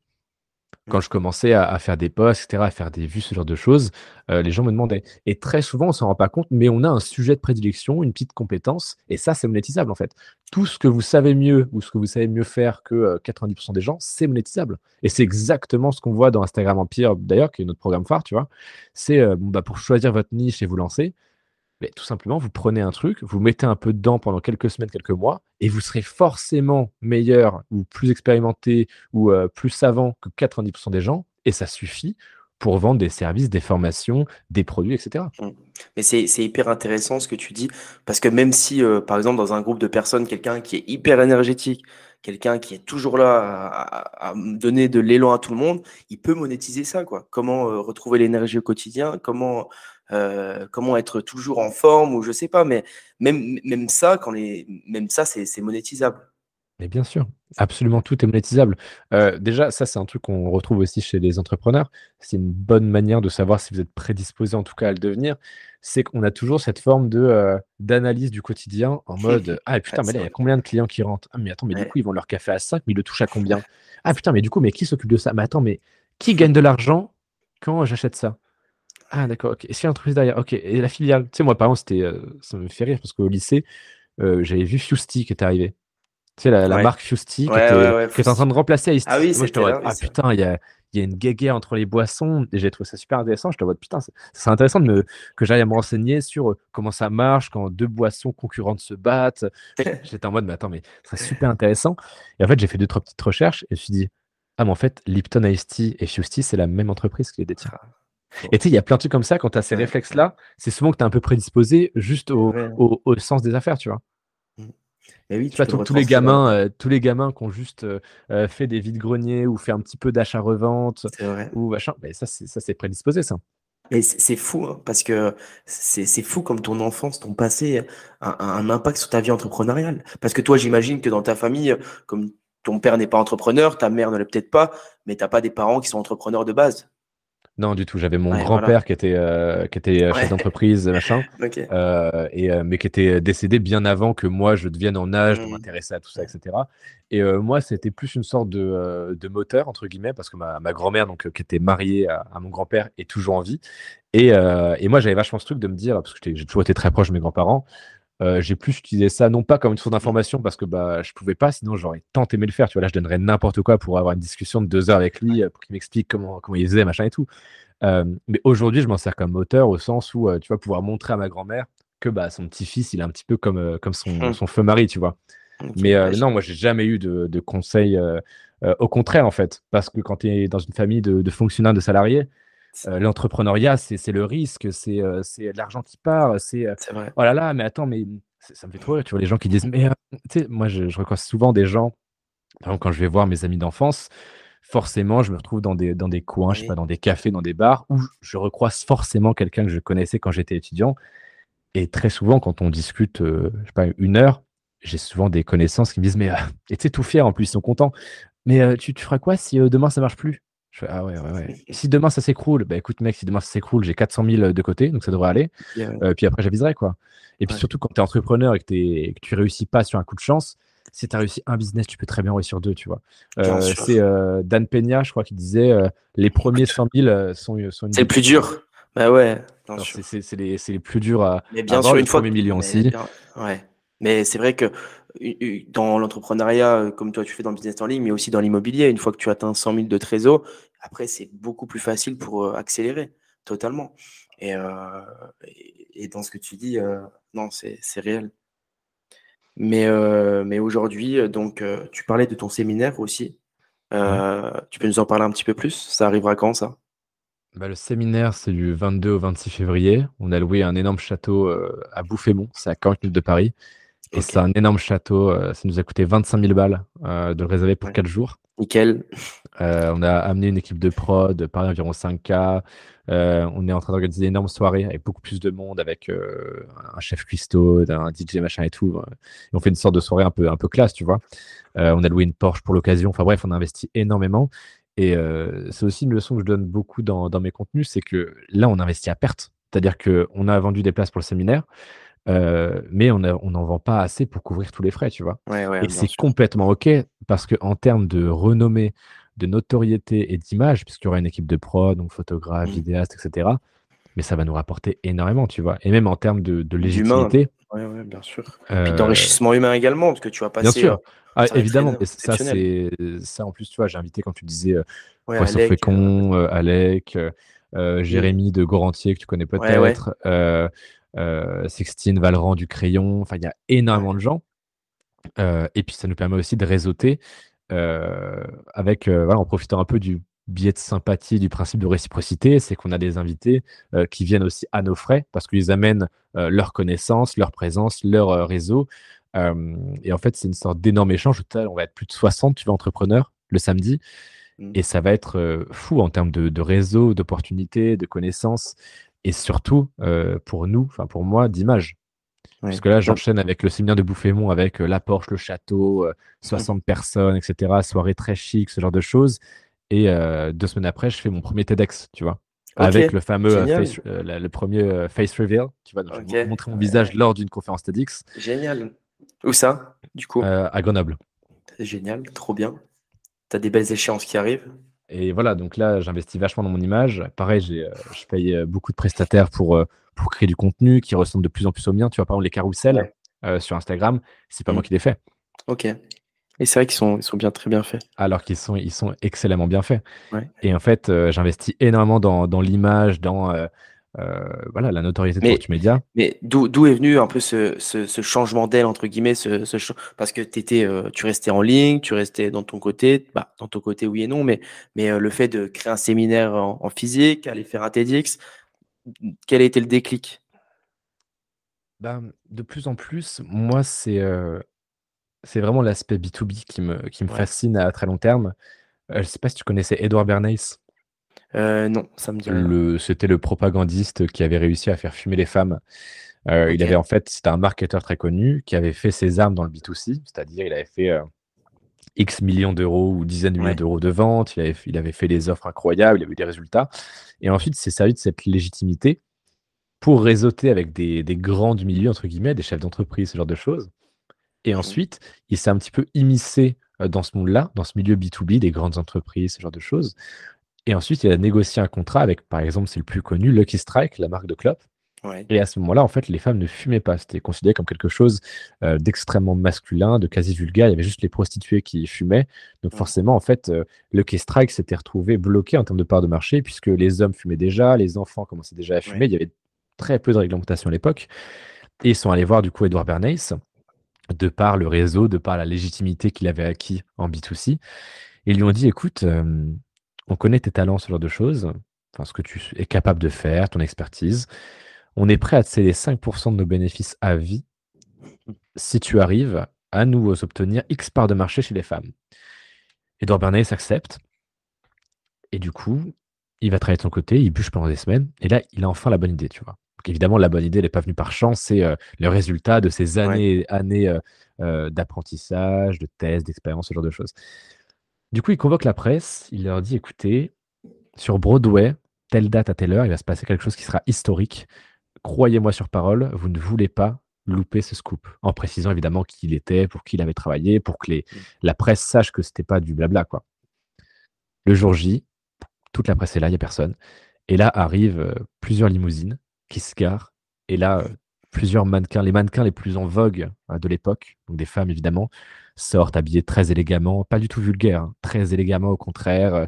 Quand je commençais à, faire des posts, etc., à faire des vues, ce genre de choses, euh, les gens me demandaient. Et très souvent, on s'en rend pas compte, mais on a un sujet de prédilection, une petite compétence, et ça, c'est monétisable en fait. Tout ce que vous savez mieux ou ce que vous savez mieux faire que 90% euh, des gens, c'est monétisable. Et c'est exactement ce qu'on voit dans Instagram Empire, d'ailleurs, qui est notre programme phare, tu vois. C'est euh, bah, pour choisir votre niche et vous lancer, tout simplement, vous prenez un truc, vous mettez un peu dedans pendant quelques semaines, quelques mois, et vous serez forcément meilleur ou plus expérimenté ou euh, plus savant que 90% des gens, et ça suffit pour vendre des services, des formations, des produits, etc. Mmh. Mais c'est hyper intéressant ce que tu dis, parce que même si, euh, par exemple, dans un groupe de personnes, quelqu'un qui est hyper énergétique, quelqu'un qui est toujours là à, donner de l'élan à tout le monde, il peut monétiser ça. quoi. Comment euh, retrouver l'énergie au quotidien Comment euh, comment être toujours en forme ou je sais pas, mais même, même ça, quand les, même ça, c'est monétisable. Mais bien sûr, absolument tout est monétisable. Euh, déjà, ça, c'est un truc qu'on retrouve aussi chez les entrepreneurs. C'est une bonne manière de savoir si vous êtes prédisposé, en tout cas, à le devenir. C'est qu'on a toujours cette forme de euh, d'analyse du quotidien en mode Ah putain, mais là, il y a combien de clients qui rentrent? Ah, mais attends, mais du coup, ils vendent leur café à 5, mais ils le touchent à combien? Ah putain, mais du coup, mais qui s'occupe de ça? Mais attends, mais qui gagne de l'argent quand j'achète ça? Ah d'accord, ok. Est-ce qu'il y a un truc derrière Ok, et la filiale Tu sais, moi, par exemple, c'était, euh, ça me fait rire parce qu'au lycée, j'avais vu Fusty qui était arrivé. Tu sais, la, marque Fusty qui, est en train de remplacer Ice Ah oui, c'est Ah putain, il y a, y a, une guéguerre entre les boissons. Et j'ai trouvé ça super intéressant. Je te vois, putain, c'est intéressant de me, que j'aille à me renseigner sur euh, comment ça marche quand deux boissons concurrentes se battent. J'étais en mode, mais attends, mais c'est super intéressant. Et en fait, j'ai fait deux, trois petites recherches et je me suis dit, ah, mais en fait, Lipton Ice Tea et Fusty, c'est la même entreprise qui les détient. Et tu sais, il y a plein de trucs comme ça, quand tu as ces réflexes-là, c'est souvent que tu es un peu prédisposé juste au, au, au, sens des affaires, tu vois. Et oui, tu vois, tous les gamins, euh, tous les gamins qui ont juste euh, euh, fait des vides greniers ou fait un petit peu d'achat-revente ou machin, ben ça, c'est, ça c'est prédisposé, ça. Et c'est fou, hein, parce que c'est fou comme ton enfance, ton passé a, un impact sur ta vie entrepreneuriale. Parce que toi, j'imagine que dans ta famille, comme ton père n'est pas entrepreneur, ta mère ne l'est peut-être pas, mais tu n'as pas des parents qui sont entrepreneurs de base. Non, du tout. J'avais mon grand-père qui était, euh, qui était euh, chef d'entreprise, machin, euh, et, mais qui était décédé bien avant que moi je devienne en âge de mmh. m'intéresser à tout ça, etc. Et moi, c'était plus une sorte de, de, moteur, entre guillemets, parce que ma, ma grand-mère, donc, qui était mariée à, mon grand-père, est toujours en vie. Et, et moi, j'avais vachement ce truc de me dire, parce que j'ai toujours été très proche de mes grands-parents, euh, j'ai plus utilisé ça, non pas comme une source d'information parce que bah, je pouvais pas, sinon j'aurais tant aimé le faire. Tu vois, là, je donnerais n'importe quoi pour avoir une discussion de deux heures avec lui, euh, pour qu'il m'explique comment, comment il faisait, machin et tout. Euh, mais aujourd'hui, je m'en sers comme moteur au sens où tu vas pouvoir montrer à ma grand-mère que bah, son petit-fils, il est un petit peu comme, comme son, mmh. son feu mari, tu vois. mais non, moi, j'ai jamais eu de, de conseils. au contraire, en fait, parce que quand tu es dans une famille de, de fonctionnaires, de salariés, euh, l'entrepreneuriat, c'est le risque, c'est euh, l'argent qui part, c'est euh, oh là là, mais attends, mais ça me fait trop rire, tu vois, les gens qui disent, mais tu sais, moi je, je souvent des gens, par exemple, quand je vais voir mes amis d'enfance, forcément, je me retrouve dans des, dans des coins, je sais pas, dans des cafés, dans des bars, où je recroise forcément quelqu'un que je connaissais quand j'étais étudiant. Et très souvent, quand on discute, je sais pas, une heure, j'ai souvent des connaissances qui me disent, mais et tu sais, tout fier en plus, ils sont contents. Mais tu, tu feras quoi si demain ça marche plus? Ah ouais, ouais, ouais. Si demain ça s'écroule, bah écoute, mec, si demain ça s'écroule, j'ai 400 000 de côté, donc ça devrait aller. Euh, puis après, j'aviserai, quoi. Et puis surtout, quand tu es entrepreneur et que, es, que tu réussis pas sur un coup de chance, si tu as réussi un business, tu peux très bien réussir deux, tu vois. Euh, c'est euh, Dan Peña, je crois, qui disait les premiers 100 000 sont. sont c'est le plus dur. Bah ouais. C'est les, les, plus durs à. Mais bien sûr, une fois. millions aussi. Ouais. Mais c'est vrai que dans l'entrepreneuriat, euh, comme toi tu fais dans le business en ligne, mais aussi dans l'immobilier, une fois que tu atteins 100 000 de trésor, après c'est beaucoup plus facile pour euh, accélérer totalement. Et, euh, et, dans ce que tu dis, non, c'est réel. Mais, mais aujourd'hui, donc tu parlais de ton séminaire aussi. Tu peux nous en parler un petit peu plus? Ça arrivera quand ça? Bah, le séminaire, c'est du 22 au 26 février. On a loué un énorme château à Bouffémont, c'est à 40 minutes de Paris. Et c'est un énorme château. Euh, ça nous a coûté 25 000 balles euh, de le réserver pour 4 jours. Nickel. Euh, on a amené une équipe de prod, par environ 5K. on est en train d'organiser une énorme soirée avec beaucoup plus de monde, avec un chef cuistot, un DJ machin et tout. Et on fait une sorte de soirée un peu, un peu classe, tu vois. on a loué une Porsche pour l'occasion. Enfin bref, on a investi énormément. Et c'est aussi une leçon que je donne beaucoup dans, dans mes contenus, c'est que là, on investit à perte. C'est-à-dire qu'on a vendu des places pour le séminaire. Euh, mais on n'en vend pas assez pour couvrir tous les frais, tu vois. et c'est complètement OK parce qu'en termes de renommée, de notoriété et d'image, puisqu'il y aura une équipe de prod, donc photographe, mmh. vidéaste, etc., mais ça va nous rapporter énormément, tu vois. Et même en termes de, de légitimité. Oui, bien sûr. Euh... Puis d'enrichissement humain également, parce que tu vas passer. Bien sûr. Euh, ah, évidemment, ça, c'est ça en plus, tu vois, j'ai invité, quand tu disais, euh, Poisson Fécond, Alec, Jérémy de Gorantier, que tu connais peut-être. Sixtine, Valran du Crayon. Enfin, il y a énormément de gens. Euh, et puis, ça nous permet aussi de réseauter euh, avec, voilà, en profitant un peu du biais de sympathie, du principe de réciprocité, c'est qu'on a des invités qui viennent aussi à nos frais parce qu'ils amènent leur connaissance, leur présence, leur réseau. et en fait, c'est une sorte d'énorme échange. On va être plus de 60, tu vois, entrepreneurs le samedi. Mmh. Et ça va être fou en termes de, de réseau, d'opportunités, de connaissances et surtout euh, pour nous, enfin pour moi, d'image. Parce que là, j'enchaîne avec le séminaire de Bouffémont, avec la Porsche, le château, 60 personnes, etc. Soirée très chic, ce genre de choses. Et deux semaines après, je fais mon premier TEDx, tu vois. Avec le fameux face, le premier face reveal, tu vois. Je vais montrer mon visage lors d'une conférence TEDx. Génial. Où ça, du coup? À Grenoble. Génial, trop bien. Tu as des belles échéances qui arrivent. Et voilà, donc là, j'investis vachement dans mon image. Pareil, j'ai, je paye beaucoup de prestataires pour pour créer du contenu qui ressemble de plus en plus au mien. Tu vois, par exemple, les carousels euh, sur Instagram, c'est pas moi mm. qui les fais. Ok. Et c'est vrai qu'ils sont, ils sont bien, très bien faits. Alors qu'ils sont, ils sont excellemment bien faits. Et en fait, euh, j'investis énormément dans, dans l'image, dans euh, voilà, la notoriété de multimédia. Mais d'où est venu un peu ce, ce, changement d'aile, entre guillemets, ce, ce parce que étais, tu restais en ligne, tu restais dans ton côté, bah, dans ton côté oui et non, mais, mais le fait de créer un séminaire en, en physique, aller faire un TEDx, quel a été le déclic? Ben, De plus en plus, moi, c'est c'est vraiment l'aspect B2B qui me, qui me fascine à très long terme. je ne sais pas si tu connaissais Edward Bernays. Non, ça me dit C'était le propagandiste qui avait réussi à faire fumer les femmes. Il avait en fait, c'était un marketeur très connu qui avait fait ses armes dans le B2C, c'est-à-dire il avait fait X millions d'euros ou dizaines de millions d'euros de vente, il avait, il avait fait des offres incroyables, il avait eu des résultats. Et ensuite, il s'est servi de cette légitimité pour réseauter avec des, des grands du milieu, entre guillemets, des chefs d'entreprise, ce genre de choses. Et ensuite, il s'est un petit peu immiscé euh, dans ce monde-là, dans ce milieu B2B, des grandes entreprises, ce genre de choses. Et ensuite, il a négocié un contrat avec, par exemple, c'est le plus connu, Lucky Strike, la marque de clope. Et à ce moment-là, en fait, les femmes ne fumaient pas. C'était considéré comme quelque chose euh, d'extrêmement masculin, de quasi vulgaire. Il y avait juste les prostituées qui fumaient. Donc forcément, en fait, euh, le K-Strike s'était retrouvé bloqué en termes de part de marché, puisque les hommes fumaient déjà, les enfants commençaient déjà à fumer. Il y avait très peu de réglementation à l'époque. Et ils sont allés voir du coup Edward Bernays, de par le réseau, de par la légitimité qu'il avait acquis en B2C. Et ils lui ont dit, écoute, euh, on connaît tes talents, ce genre de choses, enfin, ce que tu es capable de faire, ton expertise on est prêt à te céder 5% de nos bénéfices à vie si tu arrives à nous obtenir X parts de marché chez les femmes. Edouard Bernays s'accepte. Et du coup, il va travailler de son côté, il bûche pendant des semaines. Et là, il a enfin la bonne idée, tu vois. évidemment, la bonne idée, n'est pas venue par chance. C'est euh, le résultat de ces années, années euh, euh, d'apprentissage, de tests, d'expérience, ce genre de choses. Du coup, il convoque la presse. Il leur dit, écoutez, sur Broadway, telle date à telle heure, il va se passer quelque chose qui sera historique croyez-moi sur parole, vous ne voulez pas louper ce scoop, en précisant évidemment qui il était, pour qui il avait travaillé, pour que les, mm. la presse sache que c'était pas du blabla. quoi. Le jour J, toute la presse est là, il n'y a personne. Et là arrivent euh, plusieurs limousines qui se garent. Et là, euh, plusieurs mannequins, les mannequins les plus en vogue hein, de l'époque, donc des femmes évidemment, sortent habillées très élégamment, pas du tout vulgaires, hein, très élégamment au contraire, euh,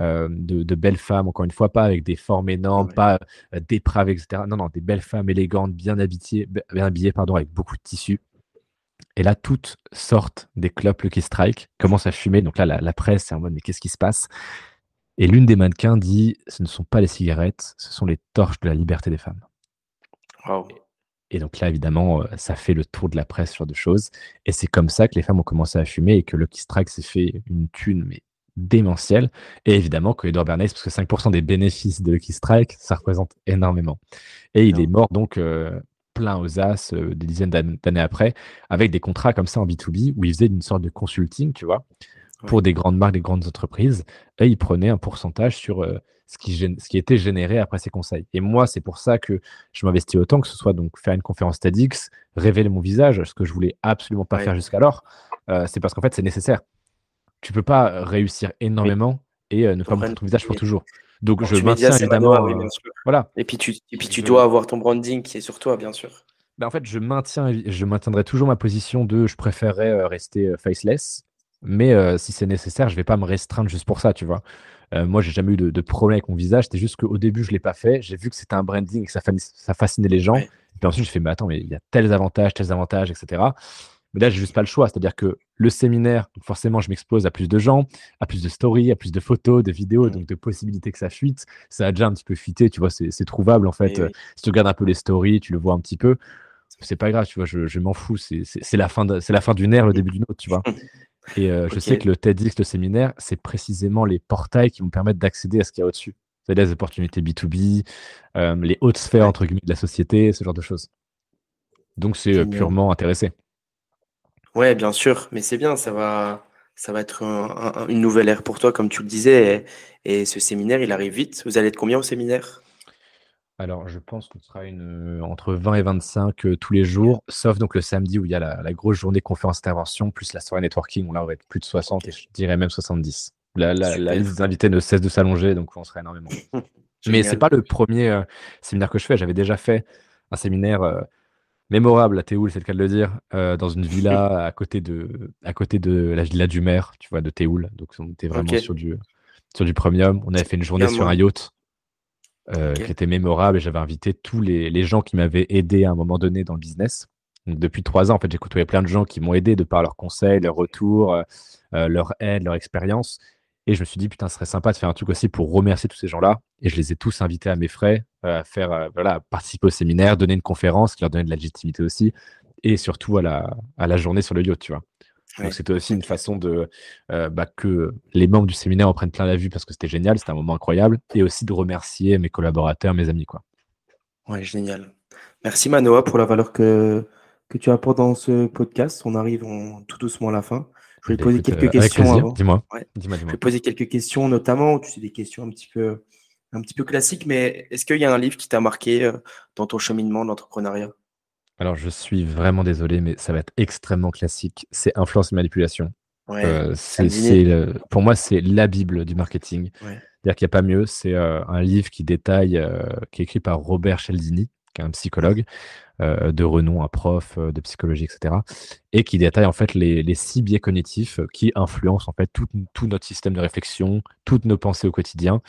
euh, de, belles femmes, encore une fois, pas avec des formes énormes, pas euh, dépravées, etc. Non, non, des belles femmes élégantes, bien habillées, bien habillées pardon, avec beaucoup de tissu. Et là, toutes sortent des clubs Lucky Strike, commencent à fumer. Donc là, la, presse est en mode, mais qu'est-ce qui se passe? Et l'une des mannequins dit, ce ne sont pas les cigarettes, ce sont les torches de la liberté des femmes. Et donc là, évidemment, euh, ça fait le tour de la presse, sur de choses. Et c'est comme ça que les femmes ont commencé à fumer et que Lucky Strike s'est fait une thune, mais démentielle. Et évidemment que Edward Bernays, parce que 5% des bénéfices de Lucky Strike, ça représente énormément. Et il est mort donc euh, plein aux as euh, des dizaines d'années après, avec des contrats comme ça en B2B, où il faisait une sorte de consulting, tu vois, pour des grandes marques, des grandes entreprises, et il prenait un pourcentage sur ce qui, ce qui était généré après ces conseils. Et moi, c'est pour ça que je m'investis autant, que ce soit donc faire une conférence TEDx, révéler mon visage, ce que je voulais absolument pas faire jusqu'alors. Euh, c'est parce qu'en fait, c'est nécessaire. Tu peux pas réussir énormément et euh, ne pas montrer ton visage pour toujours. Donc, je maintiens évidemment. Euh, voilà. Et puis, tu, et puis tu dois avoir ton branding qui est sur toi, bien sûr. Ben, en fait, je maintiens, je maintiendrai toujours ma position de je préférerais rester faceless, mais si c'est nécessaire, je vais pas me restreindre juste pour ça, tu vois. Euh, moi, j'ai jamais eu de, problème avec mon visage. C'était juste qu'au début, je l'ai pas fait. J'ai vu que c'était un branding et que ça, ça fascinait les gens. Et puis ensuite, je fais, mais attends, mais il y a tels avantages, tels avantages, etc. Mais là, j'ai juste pas le choix. C'est-à-dire que le séminaire, forcément, je m'expose à plus de gens, à plus de stories, à plus de photos, de vidéos, donc de possibilités que ça fuite. Ça a déjà un petit peu fuité, tu vois, c'est trouvable en fait. Si tu regardes un peu les stories, tu le vois un petit peu. C'est pas grave, tu vois, je, m'en fous. C'est la, fin la fin d'une ère, le début d'une autre, tu vois. Et euh, je sais que le TEDx, le séminaire, c'est précisément les portails qui vont permettre d'accéder à ce qu'il y a au-dessus. C'est-à-dire les opportunités B2B, euh, les hautes sphères, entre guillemets, de la société, ce genre de choses. Donc c'est purement intéressé. Ouais, bien sûr, mais c'est bien, ça va, ça va être une nouvelle ère pour toi, comme tu le disais. Et, ce séminaire, il arrive vite. Vous allez être combien au séminaire? Alors, je pense qu'on sera une, entre 20 et 25 tous les jours, sauf donc le samedi où il y a la, grosse journée conférence-intervention, plus la soirée networking, où là, on va être plus de 60 et je dirais même 70. La, liste des invités ne cesse de s'allonger, donc on sera énormément. Mais c'est pas le premier euh, séminaire que je fais. J'avais déjà fait un séminaire euh, mémorable à Théoul, c'est le cas de le dire, euh, dans une villa à côté de, à côté de la villa du maire, tu vois, de Théoul. Donc on était vraiment sur, du, sur du premium. On avait fait une journée sur un yacht qui était mémorable et j'avais invité tous les, les gens qui m'avaient aidé à un moment donné dans le business. Donc, depuis trois ans, en fait, j'ai côtoyé plein de gens qui m'ont aidé de par leurs conseils, leurs retours, leur aide, leur expérience. Et je me suis dit, putain, ce serait sympa de faire un truc aussi pour remercier tous ces gens-là. Et je les ai tous invités à mes frais, euh, à faire, euh, voilà, participer au séminaire, donner une conférence qui leur donnait de la légitimité aussi, et surtout à la, à la journée sur le yacht, tu vois. Donc c'était aussi une façon de euh, bah, que les membres du séminaire en prennent plein la vue parce que c'était génial, c'était un moment incroyable, et aussi de remercier mes collaborateurs, mes amis, quoi. Ouais, génial. Merci Manoa pour la valeur que, que tu apportes dans ce podcast. On arrive tout doucement à la fin. Je vais te poser quelques questions. Dis-moi. je vais poser quelques questions, notamment, tu sais, des questions un petit peu, un petit peu classiques, mais est-ce qu'il y a un livre qui t'a marqué euh, dans ton cheminement d'entrepreneuriat? Alors, je suis vraiment désolé, mais ça va être extrêmement classique. C'est Influence et Manipulation. Euh, c'est, pour moi, c'est la Bible du marketing. C'est-à-dire qu'il n'y a pas mieux. C'est euh, un livre qui détaille, qui est écrit par Robert Cialdini, qui est un psychologue, euh, de renom, un prof euh, de psychologie, etc. Et qui détaille en fait les, les six biais cognitifs qui influencent en fait tout, tout, notre système de réflexion, toutes nos pensées au quotidien.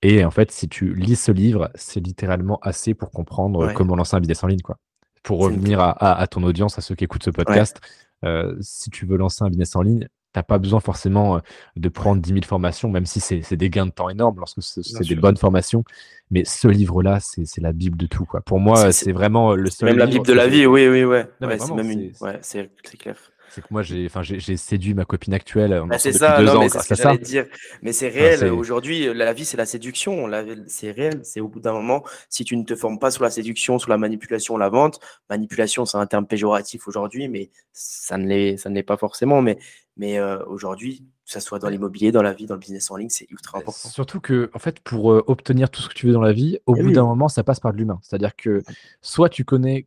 Et en fait, si tu lis ce livre, c'est littéralement assez pour comprendre comment lancer un business en ligne, quoi. Pour revenir à, à, ton audience, à ceux qui écoutent ce podcast, euh, si tu veux lancer un business en ligne, t'as pas besoin forcément euh, de prendre 10 000 formations, même si c'est des gains de temps énormes lorsque c'est des bonnes formations. Mais ce livre-là, c'est la Bible de tout. Quoi. Pour moi, c'est vraiment euh, le seul. Même la Bible de la vie, oui, oui, ouais. c'est même une. Ouais, c'est clair. C'est que moi, j'ai, enfin, j'ai séduit ma copine actuelle. Bah, c'est ça, non, mais c'est ce que j'allais dire. Mais c'est réel. Aujourd'hui, la vie, c'est la séduction. C'est réel. C'est au bout d'un moment, si tu ne te formes pas sur la séduction, sur la manipulation, la vente, manipulation, c'est un terme péjoratif aujourd'hui, mais ça ne l'est, ça ne l'est pas forcément. Mais, mais euh, aujourd'hui, que ce soit dans l'immobilier, dans la vie, dans le business en ligne, c'est ultra important. Surtout que, en fait, pour euh, obtenir tout ce que tu veux dans la vie, au eh bout d'un moment, ça passe par de l'humain. C'est-à-dire que soit tu connais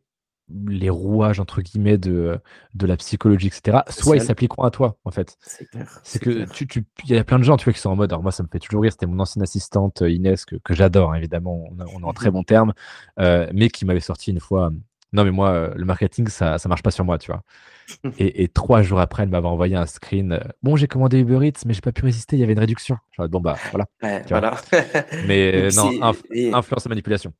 les rouages entre guillemets de, de la psychologie, etc. Soit ils s'appliqueront à toi, en fait. C'est que tu, tu, il y a plein de gens, tu vois, qui sont en mode. Alors moi, ça me fait toujours rire. C'était mon ancienne assistante euh, Inès que, que j'adore, hein, évidemment. On, est en très bon terme, euh, mais qui m'avait sorti une fois. Non, mais moi, euh, le marketing, ça, ça marche pas sur moi, tu vois. Et, et trois jours après, elle m'avait envoyé un screen. Bon, j'ai commandé Uber Eats, mais j'ai pas pu résister. Il y avait une réduction. bon bah voilà. voilà. mais non, influence et manipulation.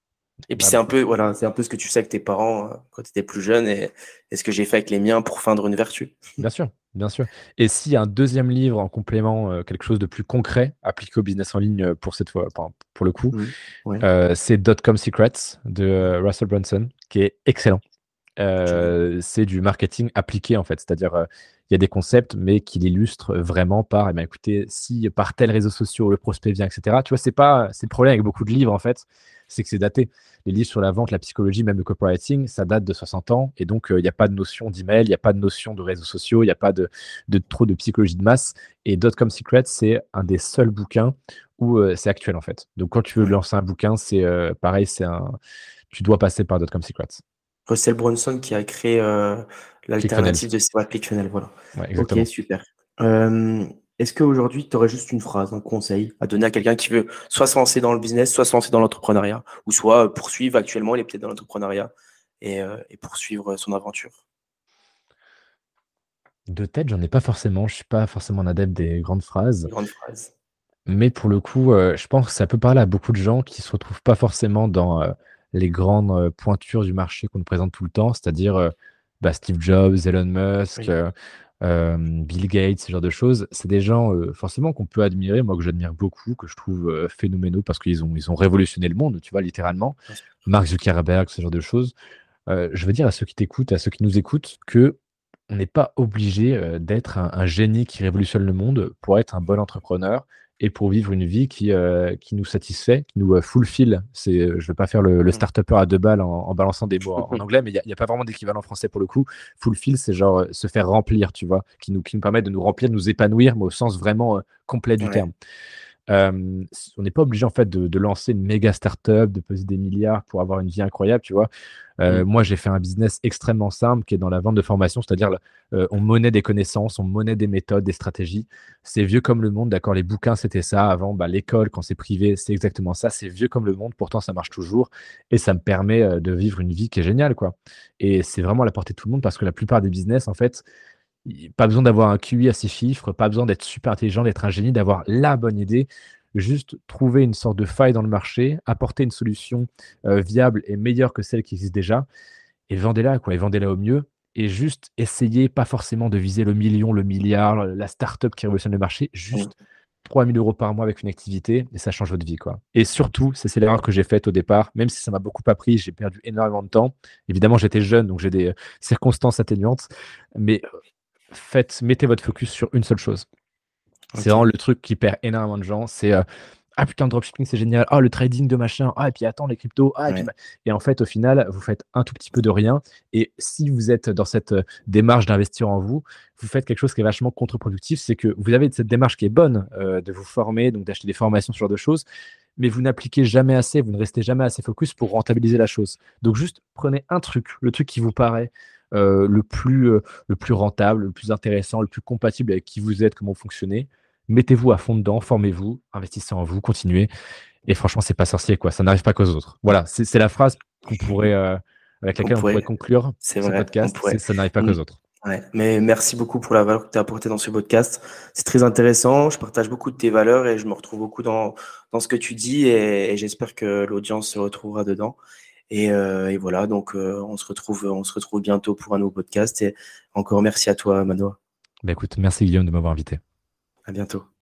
Et puis c'est un peu voilà, c'est un peu ce que tu sais avec tes parents euh, quand tu étais plus jeune et, ce que j'ai fait avec les miens pour feindre une vertu. Bien sûr, bien sûr. Et s'il y a un deuxième livre en complément, euh, quelque chose de plus concret appliqué au business en ligne euh, pour cette fois, pour le coup, c'est Dotcom Secrets de Russell Brunson, qui est excellent. c'est du marketing appliqué en fait, c'est-à-dire il y a des concepts, mais qui l'illustrent vraiment par, eh bien, écoutez, si par tel réseau social le prospect vient, etc. Tu vois, c'est pas, c'est le problème avec beaucoup de livres en fait, c'est que c'est daté. Les livres sur la vente, la psychologie, même le copywriting, ça date de 60 ans. Et donc, euh, il n'y a pas de notion d'email, il n'y a pas de notion de réseaux sociaux, il n'y a pas de, de, trop de psychologie de masse. Et Dotcom Secrets, c'est un des seuls bouquins où euh, c'est actuel, en fait. Donc, quand tu veux lancer un bouquin, c'est euh, pareil, c'est un, tu dois passer par Dotcom Secrets. Russell Brunson qui a créé l'alternative de ClickFunnels, voilà. ok, super. Est-ce qu'aujourd'hui, tu aurais juste une phrase, un conseil à donner à quelqu'un qui veut soit se lancer dans le business, soit se lancer dans l'entrepreneuriat, ou soit poursuivre actuellement, il est peut-être dans l'entrepreneuriat et, euh, poursuivre son aventure? De tête, j'en ai pas forcément. Je suis pas forcément un adepte des grandes phrases. grandes phrases. Mais pour le coup, euh, je pense que ça peut parler à beaucoup de gens qui se retrouvent pas forcément dans euh, les grandes pointures du marché qu'on nous présente tout le temps, c'est-à-dire bah, Steve Jobs, Elon Musk. Euh, Bill Gates, ce genre de choses, c'est des gens euh, forcément qu'on peut admirer, moi que j'admire beaucoup, que je trouve euh, phénoménaux parce qu'ils ont, ils ont révolutionné le monde, tu vois, littéralement. Mark Zuckerberg, ce genre de choses. je veux dire à ceux qui t'écoutent, à ceux qui nous écoutent, que on n'est pas obligé d'être un, génie qui révolutionne le monde pour être un bon entrepreneur et pour vivre une vie qui, euh, qui nous satisfait, qui nous fulfill. C'est, je ne vais pas faire le, le mm. start-upper à deux balles en, balançant des mots en, anglais, mais il n'y a, a, pas vraiment d'équivalent français pour le coup. Fulfill, c'est genre se faire remplir, tu vois, qui nous, qui nous permet de nous remplir, de nous épanouir, mais au sens vraiment complet du terme. Euh, on n'est pas obligé en fait de, lancer une méga startup, de peser des milliards pour avoir une vie incroyable, tu vois. Euh, mm. Moi, j'ai fait un business extrêmement simple qui est dans la vente de formation, c'est-à-dire euh, on monnaie des connaissances, on monnaie des méthodes, des stratégies. C'est vieux comme le monde, d'accord. Les bouquins, c'était ça. Avant, bah, l'école, quand c'est privé, c'est exactement ça. C'est vieux comme le monde. Pourtant, ça marche toujours et ça me permet de vivre une vie qui est géniale, quoi. Et c'est vraiment à la portée de tout le monde parce que la plupart des business, en fait, pas besoin d'avoir un QI à ces chiffres, pas besoin d'être super intelligent, d'être un génie, d'avoir la bonne idée. Juste trouver une sorte de faille dans le marché, apporter une solution euh, viable et meilleure que celle qui existe déjà, et vendez-la, quoi, et vendez-la au mieux. Et juste essayer, pas forcément de viser le million, le milliard, la start-up qui révolutionne le marché, juste 3000 euros par mois avec une activité, et ça change votre vie, quoi. Et surtout, c'est l'erreur que j'ai faite au départ, même si ça m'a beaucoup appris, j'ai perdu énormément de temps. Évidemment, j'étais jeune, donc j'ai des euh, circonstances atténuantes, mais faites, mettez votre focus sur une seule chose. C'est vraiment le truc qui perd énormément de gens. C'est euh, ah putain, le dropshipping c'est génial. Ah le trading de machin. Ah et puis attends les cryptos. Ah, et, en fait au final vous faites un tout petit peu de rien. Et si vous êtes dans cette euh, démarche d'investir en vous, vous faites quelque chose qui est vachement contre-productif. C'est que vous avez cette démarche qui est bonne euh, de vous former, donc d'acheter des formations, ce genre de choses. Mais vous n'appliquez jamais assez, vous ne restez jamais assez focus pour rentabiliser la chose. Donc juste prenez un truc, le truc qui vous paraît euh, le, plus, euh, le plus rentable, le plus intéressant, le plus compatible avec qui vous êtes, comment vous fonctionnez. Mettez-vous à fond dedans, formez-vous, investissez en vous, continuez. Et franchement, c'est pas sorcier, quoi. Ça n'arrive pas qu'aux autres. Voilà, c'est la phrase qu'on pourrait, euh, avec laquelle on pourrait, conclure ce podcast. Ça n'arrive pas qu'aux autres. Ouais, mais merci beaucoup pour la valeur que tu as apportée dans ce podcast. C'est très intéressant. Je partage beaucoup de tes valeurs et je me retrouve beaucoup dans, dans ce que tu dis et j'espère que l'audience se retrouvera dedans. Euh, et, voilà, donc euh, on, se retrouve, on se retrouve bientôt pour un nouveau podcast. Et encore merci à toi, Manoa. Bah écoute, merci Guillaume de m'avoir invité. À bientôt.